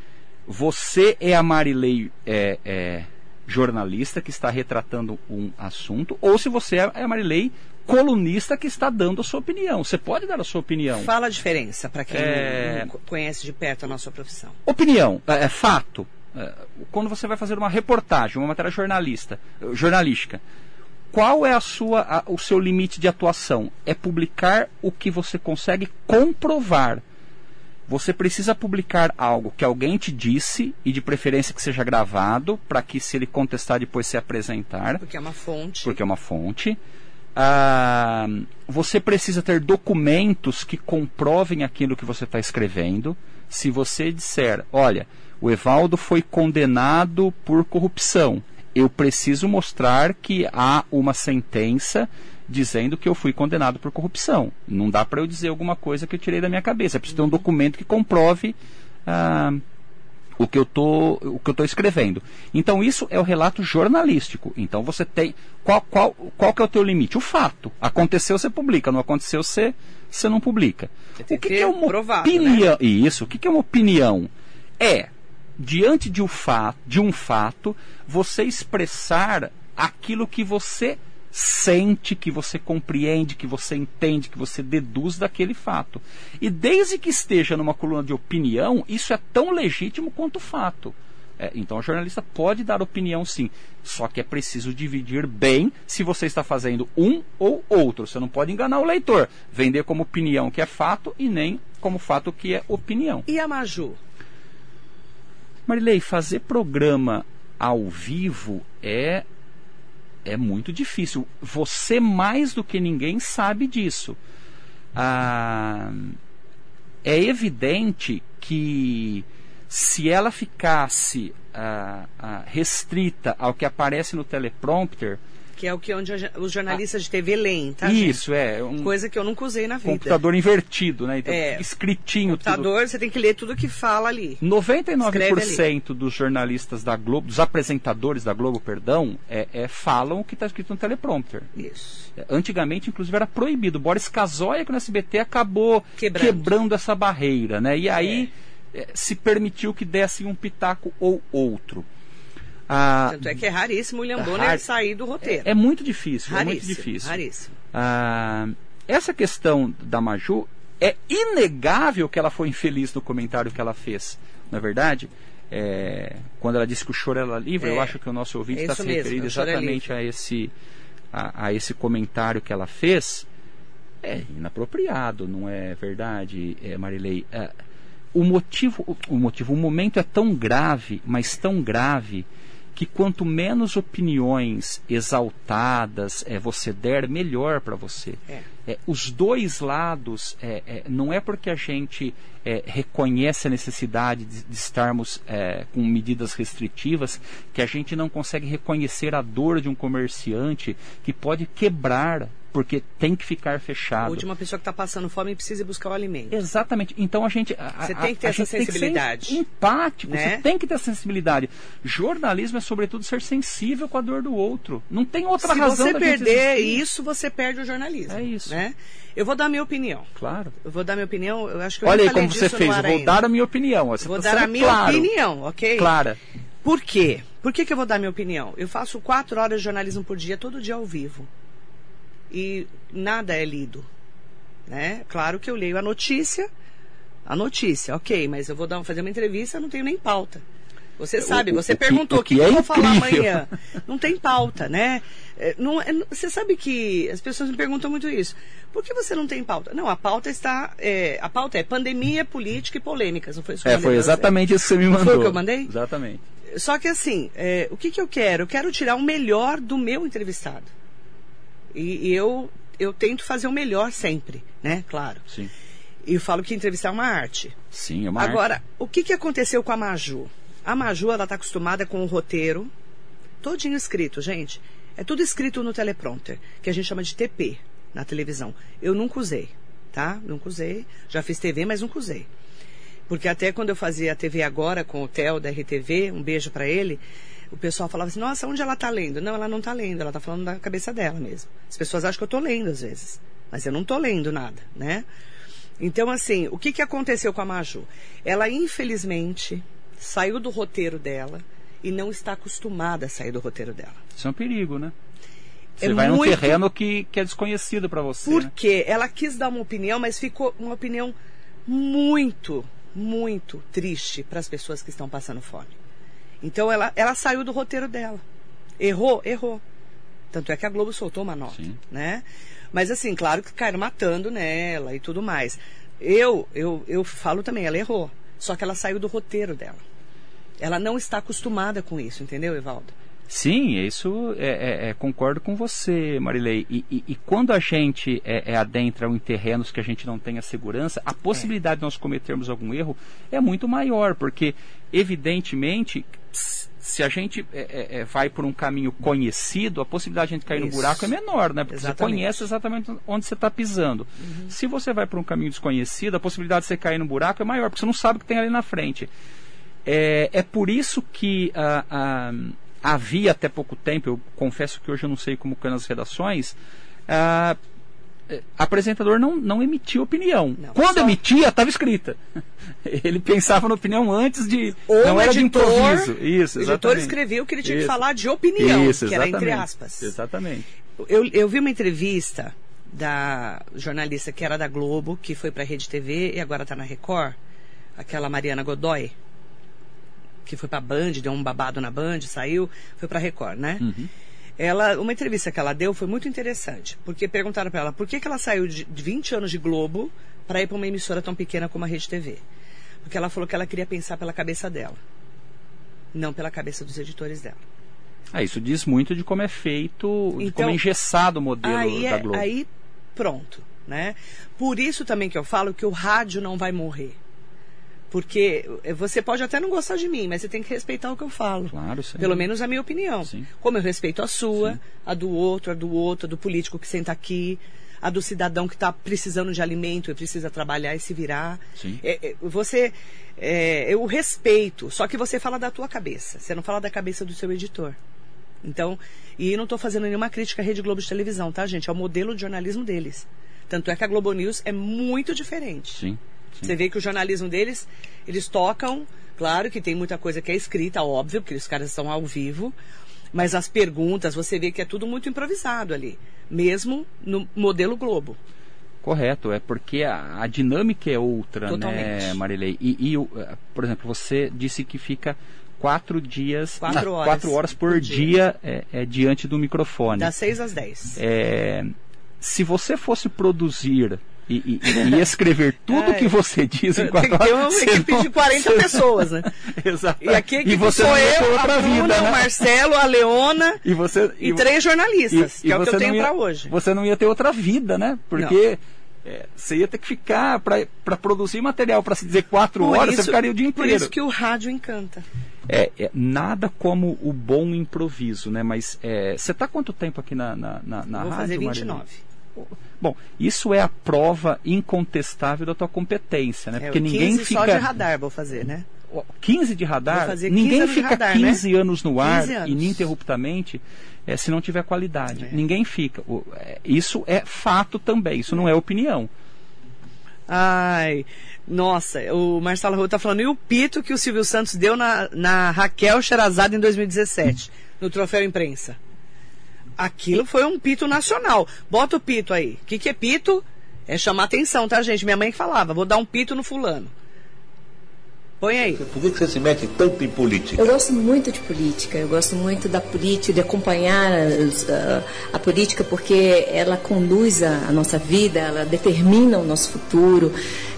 você é a Marilei é, é, jornalista que está retratando um assunto, ou se você é a Marilei colunista que está dando a sua opinião. Você pode dar a sua opinião. Fala a diferença para quem É. não, conhece de perto a nossa profissão. Opinião, é, é fato. É, quando você vai fazer uma reportagem, uma matéria jornalista, jornalística, qual é a sua, a- o seu limite de atuação? É publicar o que você consegue comprovar. Você precisa publicar algo que alguém te disse e de preferência que seja gravado, para que se ele contestar depois se apresentar Porque é uma fonte. porque é uma fonte. Ah, você precisa ter documentos que comprovem aquilo que você está escrevendo. Se você disser, olha, o Evaldo foi condenado por corrupção, eu preciso mostrar que há uma sentença dizendo que eu fui condenado por corrupção. Não dá para eu dizer alguma coisa que eu tirei da minha cabeça. Eu preciso ter um documento que comprove ah, o que eu tô o que eu tô escrevendo. Então isso é o relato jornalístico. Então você tem qual qual qual que é o teu limite? O fato. Aconteceu você publica, não aconteceu você você não publica. tem O que, que é uma provado, né? opinião? Isso. O que, que é uma opinião? É diante de um fato, de um fato, você expressar aquilo que você sente, que você compreende, que você entende, que você deduz daquele fato. E desde que esteja numa coluna de opinião, isso é tão legítimo quanto fato. É, então o jornalista pode dar opinião sim, só que é preciso dividir bem se você está fazendo um ou outro. Você não pode enganar o leitor, vender como opinião que é fato e nem como fato que é opinião. E a Maju? Marilei, fazer programa ao vivo é é muito difícil. Você mais do que ninguém sabe disso. Ah, é evidente que se ela ficasse ah, ah, restrita ao que aparece no teleprompter, Que é o que onde os jornalistas de TV leem, tá, gente? isso é um Coisa que eu nunca usei na vida. computador invertido, né? Então É. escritinho tudo. Computador, você tem que ler tudo que fala ali. 99% dos jornalistas da Globo, dos apresentadores da Globo, perdão, é, é, falam o que está escrito no teleprompter. Isso. É, Antigamente, inclusive, era proibido. Boris Casoia, que no SBT acabou Quebrando. quebrando, essa barreira, né? E aí é, se permitiu que desse um pitaco ou outro. Ah, Tanto é que é raríssimo o William É Bonner rar- sair do roteiro. é muito difícil, é muito raríssimo, difícil. raríssimo. Ah, essa questão da Maju é inegável que ela foi infeliz no comentário que ela fez. Na verdade, é, quando ela disse que o choro era livre, É, eu acho que o nosso ouvinte é está isso se mesmo, referindo é exatamente a esse, a, a esse comentário que ela fez. É inapropriado, não é verdade, é, Marilei? É, o motivo, o motivo, o momento é tão grave, mas tão grave que quanto menos opiniões exaltadas é, você der, melhor para você. É. É, os dois lados, é, é, não é porque a gente é, reconhece a necessidade de, de estarmos é, com medidas restritivas que a gente não consegue reconhecer a dor de um comerciante que pode quebrar porque tem que ficar fechado. Ou de uma pessoa que está passando fome e precisa buscar o alimento. Exatamente. Então a gente. a- Você a- tem que ter a essa tem que ser sensibilidade. empático, Né? você tem que ter essa sensibilidade. Jornalismo é, sobretudo, ser sensível com a dor do outro. Não tem outra Se razão você da gente perder isso, você perde o jornalismo. É isso. Né? Eu vou dar a minha opinião. Claro. Eu vou dar minha opinião. Eu acho que eu Olha aí como você fez. vou ainda. dar a minha opinião. Você Vou tá dar a minha claro, opinião, ok? Clara. Por quê? Por que, que eu vou dar minha opinião? Eu faço quatro horas de jornalismo por dia, todo dia ao vivo. E nada é lido. Né? Claro que eu leio a notícia, a notícia, ok, mas eu vou dar, fazer uma entrevista, não tenho nem pauta. Você sabe, o- você o perguntou o que, que que é eu vou falar amanhã. Não tem pauta, né? É, não, é, você sabe que as pessoas me perguntam muito isso. Por que você não tem pauta? Não, a pauta está. é, a pauta é pandemia, política e polêmicas. Não foi isso que eu É, foi pra você? exatamente isso que você me Foi o mandou. que eu mandei? Exatamente. só que assim, é, o que, que eu quero? Eu quero tirar o melhor do meu entrevistado. E, e eu, eu tento fazer o melhor sempre, né? Claro. Sim. E eu falo que entrevistar é uma arte. Sim, é uma Agora, arte. o que, que aconteceu com a Maju? A Maju, ela tá acostumada com o roteiro, todinho escrito, gente. É tudo escrito no teleprompter, que a gente chama de TP na televisão. Eu nunca usei, tá? Nunca usei. Já fiz TV, mas nunca usei. Porque até quando eu fazia a TV agora com o Theo da RTV, um beijo para ele, o pessoal falava assim: "Nossa, onde ela tá lendo?". Não, ela não tá lendo, ela tá falando da cabeça dela mesmo. As pessoas acham que eu tô lendo às vezes, mas eu não tô lendo nada, né? Então assim, o que que aconteceu com a Maju? Ela infelizmente saiu do roteiro dela e não está acostumada a sair do roteiro dela. Isso é um perigo, né? Você É vai num muito- terreno que, que é desconhecido para você. né? Porque ela quis dar uma opinião, mas ficou uma opinião muito, muito triste para as pessoas que estão passando fome. Então ela, ela saiu do roteiro dela. Errou? Errou. Tanto é que a Globo soltou uma nota, Sim. né? Mas assim, claro que caíram matando nela e tudo mais. Eu, eu, eu falo também, ela errou. Só que ela saiu do roteiro dela. Ela não está acostumada com isso, entendeu, Evaldo? Sim, isso é, é- é- concordo com você, Marilei. E, e- e quando a gente é, é adentra em terrenos que a gente não tem a segurança, a possibilidade de nós cometermos algum erro é muito maior, porque evidentemente se a gente é, é, é, vai por um caminho conhecido, a possibilidade de a gente cair no Isso. buraco é menor, né? Porque Exatamente. você conhece exatamente onde você está pisando. Se você vai por um caminho desconhecido, a possibilidade de você cair no buraco é maior, porque você não sabe o que tem ali na frente. É, é por isso que havia até pouco tempo, eu confesso que hoje eu não sei como que nas redações, ah, apresentador não, não emitia opinião. Não, Quando só- emitia, estava escrita. Ele pensava na opinião antes de. Ou não era de editor, improviso. Isso, o editor exatamente. escreveu que ele tinha que Isso. falar de opinião, Isso, que era entre exatamente. aspas. Exatamente. Eu, eu vi uma entrevista da jornalista que era da Globo, que foi para a Rede TV e agora está na Record, aquela Mariana Godoy, que foi para Band, deu um babado na Band, saiu, foi para Record, né? Uhum. Ela, uma entrevista que ela deu foi muito interessante, porque perguntaram para ela por que, que ela saiu de, de 20 anos de Globo para ir para uma emissora tão pequena como a Rede TV. Porque ela falou que ela queria pensar pela cabeça dela, não pela cabeça dos editores dela. Ah, isso diz muito de como é feito, de Então, como é engessado o modelo aí, da é- Globo. aí pronto, né? Por isso também que eu falo que o rádio não vai morrer. Porque você pode até não gostar de mim, mas você tem que respeitar o que eu falo. Claro, sim. Pelo menos a minha opinião. Sim. Como eu respeito a sua, Sim. a do outro, a do outro, a do político que senta aqui, a do cidadão que está precisando de alimento e precisa trabalhar e se virar. Sim. É, é, você, é, eu respeito, só que você fala da tua cabeça, você não fala da cabeça do seu editor. Então, e não estou fazendo nenhuma crítica à Rede Globo de televisão, tá, gente? É o modelo de jornalismo deles. Tanto é que a Globo News é muito diferente. Sim. Sim. Você vê que o jornalismo deles, eles tocam, claro que tem muita coisa que é escrita, óbvio, porque os caras estão ao vivo, mas as perguntas, você vê que é tudo muito improvisado ali, mesmo no modelo Globo. Correto, é porque a, a dinâmica é outra, né, Totalmente. Marilei? E, e eh, por exemplo, você disse que fica quatro dias, Quatro horas quatro horas por, por dia, dia. é, é diante do microfone. Das 6 às 10. É, se você fosse produzir e, e- e escrever tudo Ai. que você diz em Tem quatro que ter uma horas, equipe não- de 40 você não- pessoas, né? Exato. E aqui a equipe e você sou eu, a Bruna, vida, né? o Marcelo, a Leona E você e, três jornalistas, que é o que eu tenho para hoje. Você não ia ter outra vida, né? Porque é, você ia ter que ficar para produzir material para se dizer quatro Por horas, isso- você ficaria o dia Por inteiro. isso que o rádio encanta. É, é, nada como o bom improviso, né? Mas é, você está quanto tempo aqui na, na, na, na Vou rádio, fazer Marilene? 29. Bom, isso é a prova incontestável da tua competência, né? É, Porque 15 ninguém só de fica. radar vou fazer, né? 15 de radar, fazer 15 ninguém fica radar, né? 15 anos no ar 15 anos. ininterruptamente é, se não tiver qualidade. É. Ninguém fica. É, isso é fato também, isso não é opinião. Ai, nossa, o Marcelo Rua tá falando, e o pito que o Silvio Santos deu na, na Raquel Sherazade em 2017, no troféu imprensa? Aquilo foi um pito nacional. Bota o pito aí. O que, que é pito? É chamar atenção, tá, gente? Minha mãe falava, vou dar um pito no fulano. Põe aí. Por que você se mete tanto em política? Eu gosto muito de política, eu gosto muito da política, de acompanhar as- a, a política, porque ela conduz a, a nossa vida, ela determina o nosso futuro,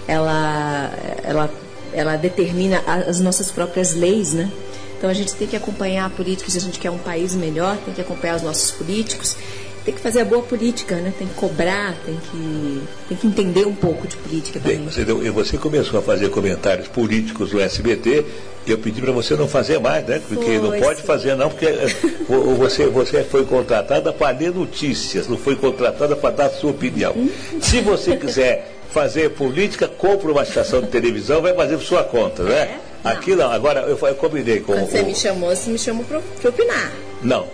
ela, ela, ela determina a- as nossas próprias leis, né? Então a gente tem que acompanhar a política, se a gente quer um país melhor, tem que acompanhar os nossos políticos, tem que fazer a boa política, né? Tem que cobrar, tem que, tem que entender um pouco de política também. Bem, você, deu- você começou a fazer comentários políticos no SBT, e eu pedi para você não fazer mais, né? Porque não Foi, pode sim. fazer não, porque eh, vo- você, você foi contratada para ler notícias, não foi contratada para dar sua opinião. Se você quiser fazer política, compra uma estação de televisão, vai fazer por sua conta, né? É? Não. Aqui não, agora eu, eu combinei com Quando você o- me chamou, você me chamou para opinar. Não.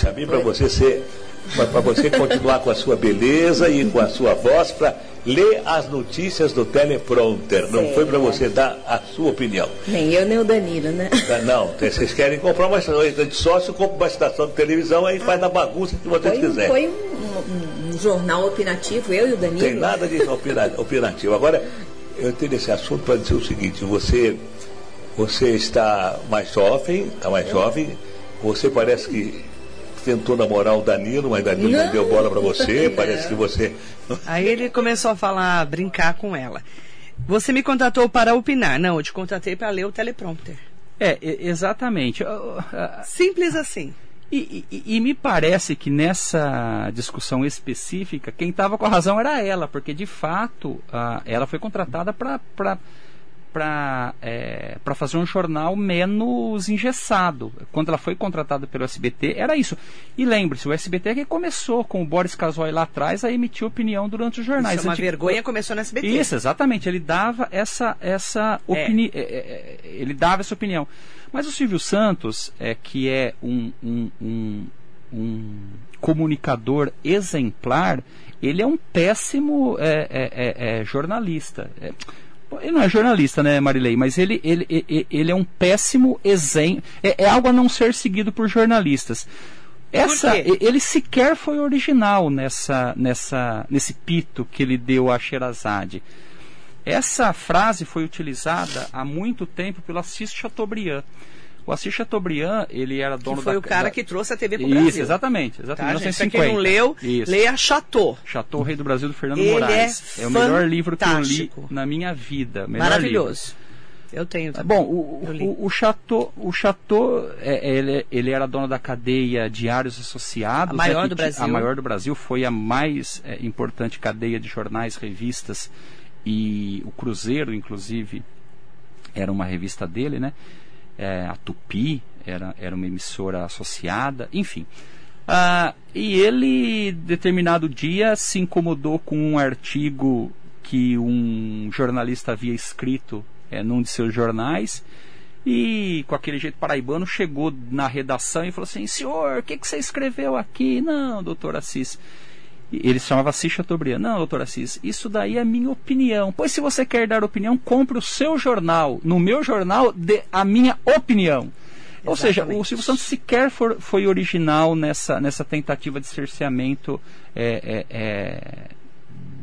Chamei para você ser. para você continuar com a sua beleza e com a sua voz para ler as notícias do teleprompter. Não Sei, foi para você dar a sua opinião. Nem eu, nem o Danilo, né? Ah, Não, vocês querem comprar uma estação de sócio, compra uma estação de televisão, aí faz na bagunça que vocês Foi, quiserem. foi um, um- um jornal opinativo, eu e o Danilo. Tem nada de opina- opinativo. Agora, eu tenho esse assunto para dizer o seguinte, você, você está mais jovem, está mais jovem, você parece que tentou namorar o Danilo, mas Danilo não, Não. deu bola para você, parece que você. Aí ele começou a falar, brincar com ela. Você me contratou para opinar. Não, eu te contratei para ler o teleprompter. É, exatamente. Simples assim. E, e- e me parece que nessa discussão específica, quem estava com a razão era ela, porque de fato ela foi contratada para para fazer um jornal menos engessado. Quando ela foi contratada pelo SBT, era isso. E lembre-se, o SBT é que começou com o Boris Casoy lá atrás a emitir opinião durante os jornais. Isso é uma Antig- vergonha, começou no SBT. isso, exatamente. Ele dava essa, essa É. opinião. ele dava essa opinião. Mas o Silvio Santos, é, que é um, um, um, um comunicador exemplar, ele é um péssimo é, é, é, é, jornalista. Ele não é jornalista, né, Marilei? Mas ele, ele, ele, é um péssimo exemplo. É, é algo a não ser seguido por jornalistas. Essa, e- ele sequer foi original nessa, nessa, nesse pito que ele deu a Sherazade. Essa frase foi utilizada há muito tempo pelo Assis Chateaubriand. O Assis Chateaubriand, ele era dono que foi da o cara da- que trouxe a TV pro Isso, Brasil. exatamente. Tá, exatamente. gente? Pra 1950. quem não leu, Isso. leia Chateau. Chateau Rei do Brasil do Fernando Ele Moraes. é o melhor livro que eu li na minha vida. Maravilhoso. Eu tenho livro. também. Bom, o, o, o Chateau, o Chateau é, ele, ele era dono da cadeia Diários Associados. A maior né, do Brasil. A maior do Brasil. Foi a mais é, importante cadeia de jornais, revistas. E o Cruzeiro, inclusive, era uma revista dele, né? É, a Tupi era, era uma emissora associada, enfim. Ah, e ele, determinado dia, se incomodou com um artigo que um jornalista havia escrito é, num de seus jornais e, com aquele jeito paraibano, chegou na redação e falou assim: Senhor, o que, que você escreveu aqui? Não, doutor Assis. Ele se chamava Assis Chateaubriand. Não, doutor Assis, isso daí é minha opinião. Pois se você quer dar opinião, compre o seu jornal. No meu jornal, dê a minha opinião. Ou seja, o Exatamente. Silvio Santos sequer for- foi original nessa, nessa tentativa de cerceamento é, é, é,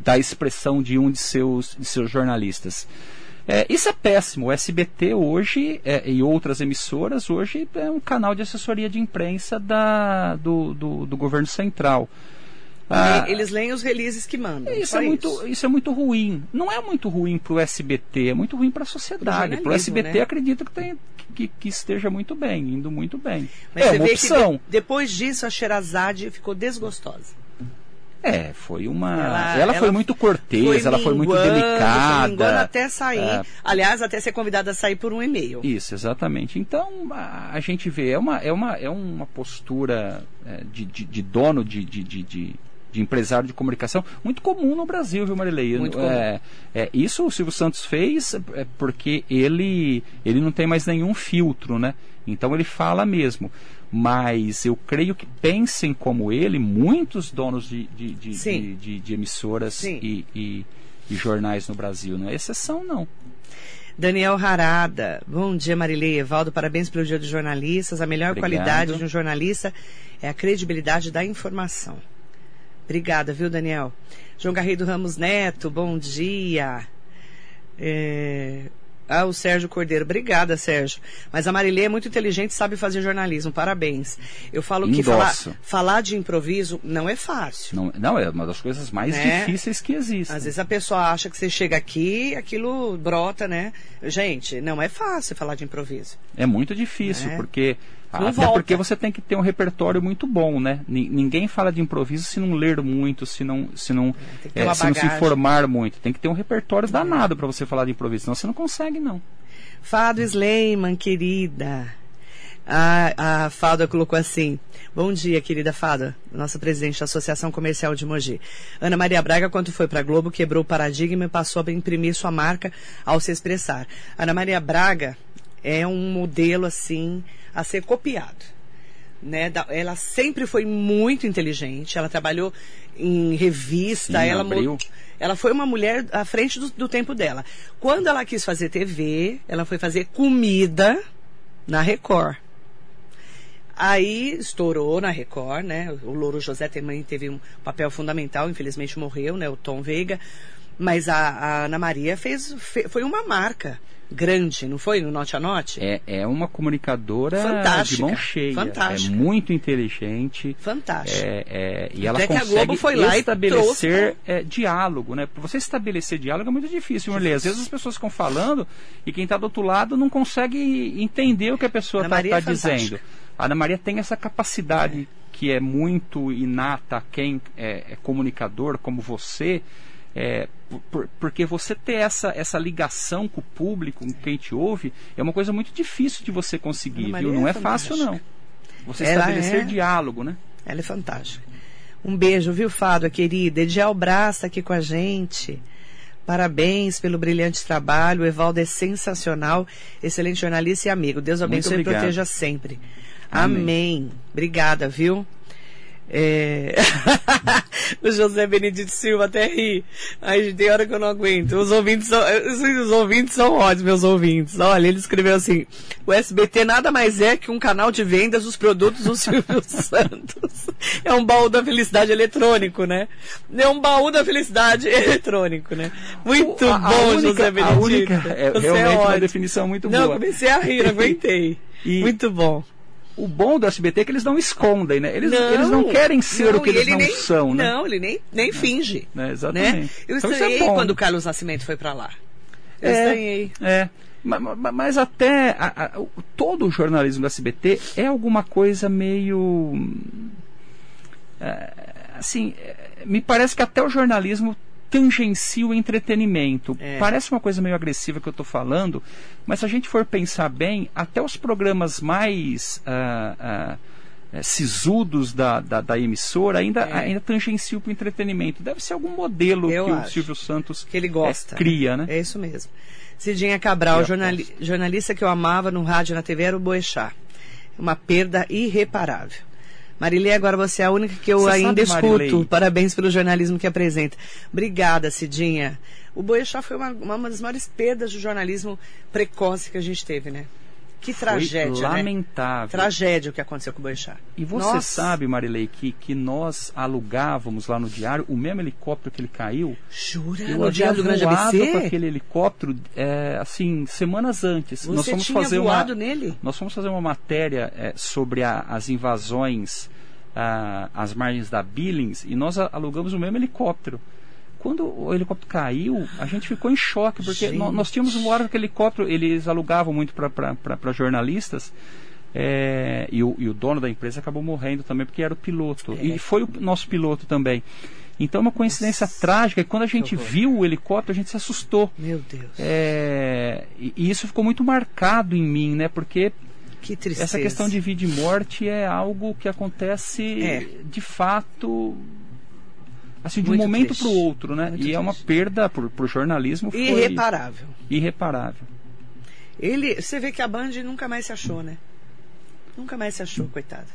da expressão de um de seus, de seus jornalistas. É, isso é péssimo. O SBT hoje é, e outras emissoras hoje é um canal de assessoria de imprensa da, do, do, do governo central. Ah, E Eles leem os releases que mandam. isso é, muito, isso. é muito ruim. Não é muito ruim para o SBT, é muito ruim para a sociedade. Para o SBT, né? acredito que, tem, que, que esteja muito bem, indo muito bem. Mas é você uma vê opção. que de- depois disso a Sherazade ficou desgostosa. É, foi uma. Ela- Ela, foi ela muito cortês, ela foi muito delicada. Foi até sair. É. Aliás, até ser convidada a sair por um e-mail. Isso, exatamente. Então a, a gente vê, é uma, é uma, é uma postura é, de, de, de dono de, de, de, de- empresário de comunicação muito comum no Brasil, viu, Marilei? Muito é, é, isso o Silvio Santos fez é, porque ele, ele não tem mais nenhum filtro, né? Então ele fala mesmo. Mas eu creio que pensem como ele muitos donos de, de, de, de, de- de emissoras e, e, e jornais no Brasil. Não é exceção, não. Daniel Harada, bom dia Marilei Evaldo, parabéns pelo dia dos jornalistas. A melhor Obrigado. qualidade de um jornalista é a credibilidade da informação. Obrigada, viu Daniel? João Garrido Ramos Neto, bom dia. É, Ah, o Sérgio Cordeiro. Obrigada, Sérgio. Mas a Marilê é muito inteligente e sabe fazer jornalismo. Parabéns. Eu falo que falar, falar de improviso não é fácil. Não, não, é uma das coisas mais Né? difíceis que existem. Às vezes a pessoa acha que você chega aqui, aquilo brota, né? Gente, não é fácil falar de improviso. É muito difícil, É. porque. Não até volta. porque você tem que ter um repertório muito bom, né? Ni- Ninguém fala de improviso se não ler muito, se não, se não, uma se, não se informar muito. Tem que ter um repertório danado para você falar de improviso, senão você não consegue, não. Fado Sleiman, querida. A, a Fada colocou assim: Bom dia, querida Fada, nossa presidente da Associação Comercial de Mogi. Ana Maria Braga, quando foi para Globo, quebrou o paradigma e passou a imprimir sua marca ao se expressar. Ana Maria Braga é um modelo assim a ser copiado. Né? Ela sempre foi muito inteligente, ela trabalhou em revista, Sim, ela abriu. ela foi uma mulher à frente do, do tempo dela. Quando ela quis fazer TV, ela foi fazer comida na Record. Aí estourou na Record, né? O Louro José também teve um papel fundamental, infelizmente morreu, né? O Tom Veiga. Mas a, a Ana Maria fez, fe- foi uma marca grande, não foi? No Note a Note? É, é uma comunicadora Fantástica, de mão cheia. fantástica. É muito inteligente. Fantástico. É, é, e Até ela que a consegue Globo foi lá e estabelecer é, diálogo, né? Para você estabelecer diálogo é muito difícil, Marley. Às vezes as pessoas ficam falando e quem está do outro lado não consegue entender o que a pessoa está é fantástica. dizendo. A Ana Maria tem essa capacidade que é muito inata a quem é, é comunicador, como você. é, por- por- porque você ter essa, essa ligação com o público, com quem te ouve, é uma coisa muito difícil de você conseguir, viu? Não é é fácil, não. Você Ela estabelecer é- diálogo, né? Ela é fantástica. Um beijo, viu, Fado, querida? Ediel Brás tá aqui com a gente. Parabéns pelo brilhante trabalho. O Evaldo é sensacional, excelente jornalista e amigo. Deus abençoe e proteja sempre. Amém. Amém. Obrigada, viu? É... o José Benedito Silva até ri. Ai, tem hora que eu não aguento. Os ouvintes são, os ouvintes são ótimos, meus ouvintes. Olha, ele escreveu assim: o SBT nada mais é que um canal de vendas dos produtos do Silvio Santos. É um baú da felicidade eletrônico, né? É um baú da felicidade eletrônico, né? Muito A- a bom, única- José a Benedito. única- é Você realmente uma ótimo. definição muito Não, boa. comecei a rir, não aguentei. E- Muito bom. O bom do SBT é que eles não escondem, né? Eles não, eles não querem ser não, o que eles ele não nem- são, né? Não, ele nem, nem finge. Né, Né? exatamente. Eu Então é estranhei bom. quando o Carlos Nascimento foi pra lá. Eu É, estranhei. É. Ma- ma- Mas, até a- a- todo o jornalismo do SBT é alguma coisa meio. é, assim, é, me parece que até o jornalismo tangencia o entretenimento. É. Parece uma coisa meio agressiva que eu estou falando, mas se a gente for pensar bem, até os programas mais. ah, eh, sisudos da, da, da emissora ainda, É. ainda tangenciam para o entretenimento. Deve ser algum modelo Eu que o. Silvio Santos Que ele gosta. eh, cria, né? É isso mesmo. Cidinha Cabral, jornali- jornalista que eu amava no rádio e na TV era o Boechat. Uma perda irreparável. Marilê, agora você é a única que eu Você ainda sabe, escuto. Marilei? Parabéns pelo jornalismo que apresenta. Obrigada, Cidinha. O Boechat foi uma, uma das maiores perdas do jornalismo precoce que a gente teve, né? Que tragédia, Foi né? lamentável. Tragédia o que aconteceu com o Boechat. E você Nossa. sabe, Marilei, que, que nós alugávamos lá no diário o mesmo helicóptero que ele caiu. Jura? Eu no dia do Grande ABC? com aquele helicóptero, é, assim, semanas antes. nós Você fomos tinha fazer voado uma, nele? Nós fomos fazer uma matéria é, sobre a- as invasões ah, às margens da Billings e nós alugamos o mesmo helicóptero. Quando o helicóptero caiu, a gente ficou em choque, porque nó- nós, tínhamos voado com aquele helicóptero, eles alugavam muito para jornalistas. é, e, o, e o dono da empresa acabou morrendo também porque era o piloto. É. E foi o nosso piloto também. Então é uma coincidência trágica. E quando a gente viu o helicóptero, a gente se assustou. Meu Deus. É, e, e isso ficou muito marcado em mim, né? Porque Que essa questão de vida e morte é algo que acontece É. de fato assim de um Muito momento triste. para o outro, né? Muito e é uma triste. perda para o jornalismo foi Irreparável. irreparável. Ele, você vê que a Band nunca mais se achou, né? Nunca mais se achou, coitada.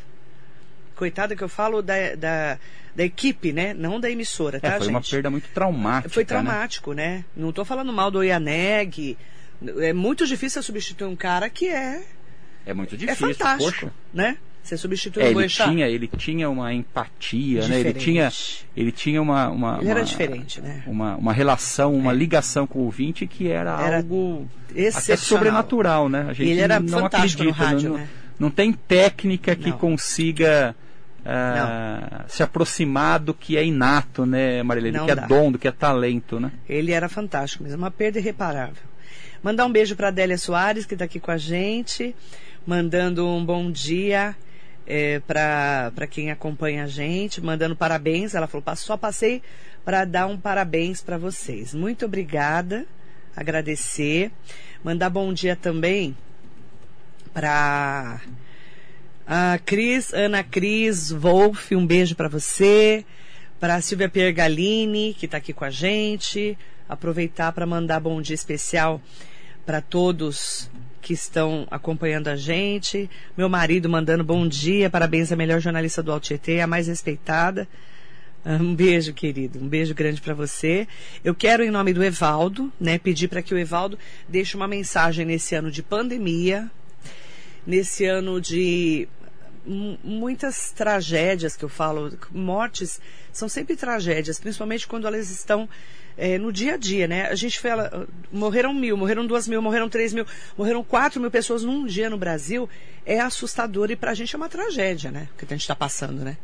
Coitada que eu falo da, da, da equipe, né? Não da emissora, É, tá, foi gente? uma perda muito traumática. Foi né? traumático, né? Não estou falando mal do Ianeg. É muito difícil substituir um cara que é, É muito é difícil. fantástico, Poxa, né? Você substituiu É, o ele Boechat? tinha, ele tinha uma empatia, né? Ele tinha, ele tinha uma, uma, Ele era uma- diferente, né? uma, uma relação, uma ligação com o ouvinte que era, Era algo até sobrenatural, né? A gente ele era não fantástico acredita, no rádio, não, né? não tem técnica que Não. consiga ah, se aproximar do que é inato, né, Marilene? Do que dá. é dom, do que é talento, né? Ele era fantástico mesmo, uma perda irreparável. Mandar um beijo para Adélia Soares, que está aqui com a gente, mandando um bom dia para quem acompanha a gente, mandando parabéns. Ela falou, "Pa- só passei para dar um parabéns para vocês. Muito obrigada, agradecer. Mandar bom dia também para a Cris, Ana Cris Wolf, um beijo para você. Para a Silvia Pergalini, que está aqui com a gente. Aproveitar para mandar bom dia especial para todos que estão acompanhando a gente. Meu marido mandando bom dia, parabéns à melhor jornalista do Altietê, a mais respeitada. Ah, Um beijo, querido. Um beijo grande para você. Eu quero, em nome do Evaldo, né, pedir para que o Evaldo deixe uma mensagem nesse ano de pandemia, nesse ano de mu- muitas tragédias que eu falo, mortes são sempre tragédias, principalmente quando elas estão eh, no dia a dia, né? A gente fala, morreram mil, morreram duas mil, morreram três mil, morreram quatro mil pessoas num dia no Brasil, é assustador e pra gente é uma tragédia, né? O que a gente está passando, né?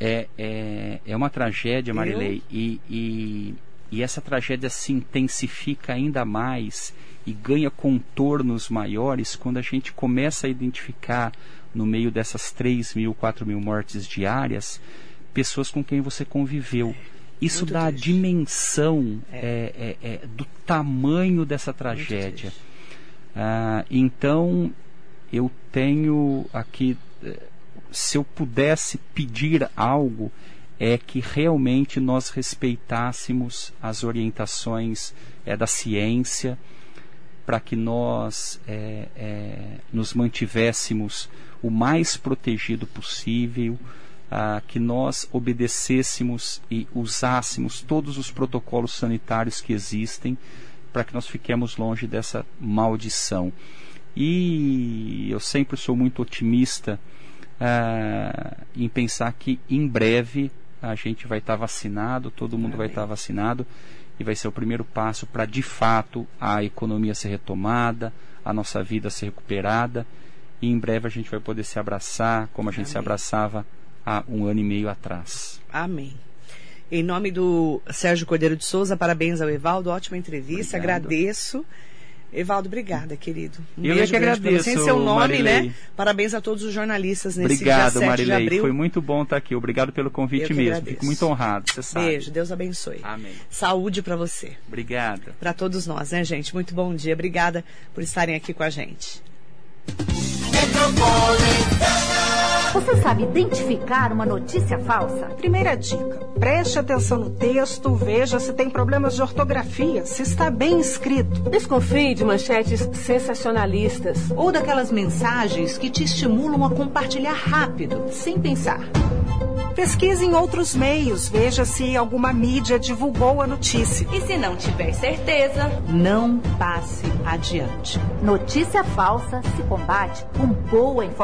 É, é, é uma tragédia, Marilei, e, e, e essa tragédia se intensifica ainda mais e ganha contornos maiores quando a gente começa a identificar no meio dessas 3 mil, 4 mil mortes diárias, pessoas com quem você conviveu. Isso Muito dá a triste. dimensão é, é, é, do tamanho dessa tragédia. Ah, então, eu tenho aqui, se eu pudesse pedir algo, é que realmente nós respeitássemos as orientações eh, da ciência, para que nós eh, nos mantivéssemos o mais protegido possível, ah, que nós obedecêssemos e usássemos todos os protocolos sanitários que existem para que nós fiquemos longe dessa maldição. E eu sempre sou muito otimista ah, em pensar que em breve a gente vai estar vacinado, todo mundo vai estar vacinado e vai ser o primeiro passo para de fato a economia ser retomada, a nossa vida ser recuperada e em breve a gente vai poder se abraçar como a gente se Amém. abraçava há um ano e meio atrás. Amém. Em nome do Sérgio Cordeiro de Souza, parabéns ao Evaldo, ótima entrevista, Obrigado. agradeço. Evaldo, obrigada, querido. Um Eu é beijo que agradeço, você. Em seu nome, Marilei. né? Parabéns a todos os jornalistas nesse Obrigado, dia 7 de Marilei. abril. Foi muito bom estar aqui. Obrigado pelo convite mesmo. agradeço. Fico muito honrado, você sabe. Beijo, Deus abençoe. Amém. Saúde para você, Obrigado. para todos nós, né, gente? Muito bom dia. Obrigada por estarem aqui com a gente. Você sabe identificar uma notícia falsa? Primeira dica: preste atenção no texto, veja se tem problemas de ortografia, se está bem escrito. Desconfie de manchetes sensacionalistas. ou daquelas mensagens que te estimulam a compartilhar rápido, sem pensar. Pesquise em outros meios, veja se alguma mídia divulgou a notícia. E se não tiver certeza, Não passe adiante. Notícia falsa se combate com boa informação.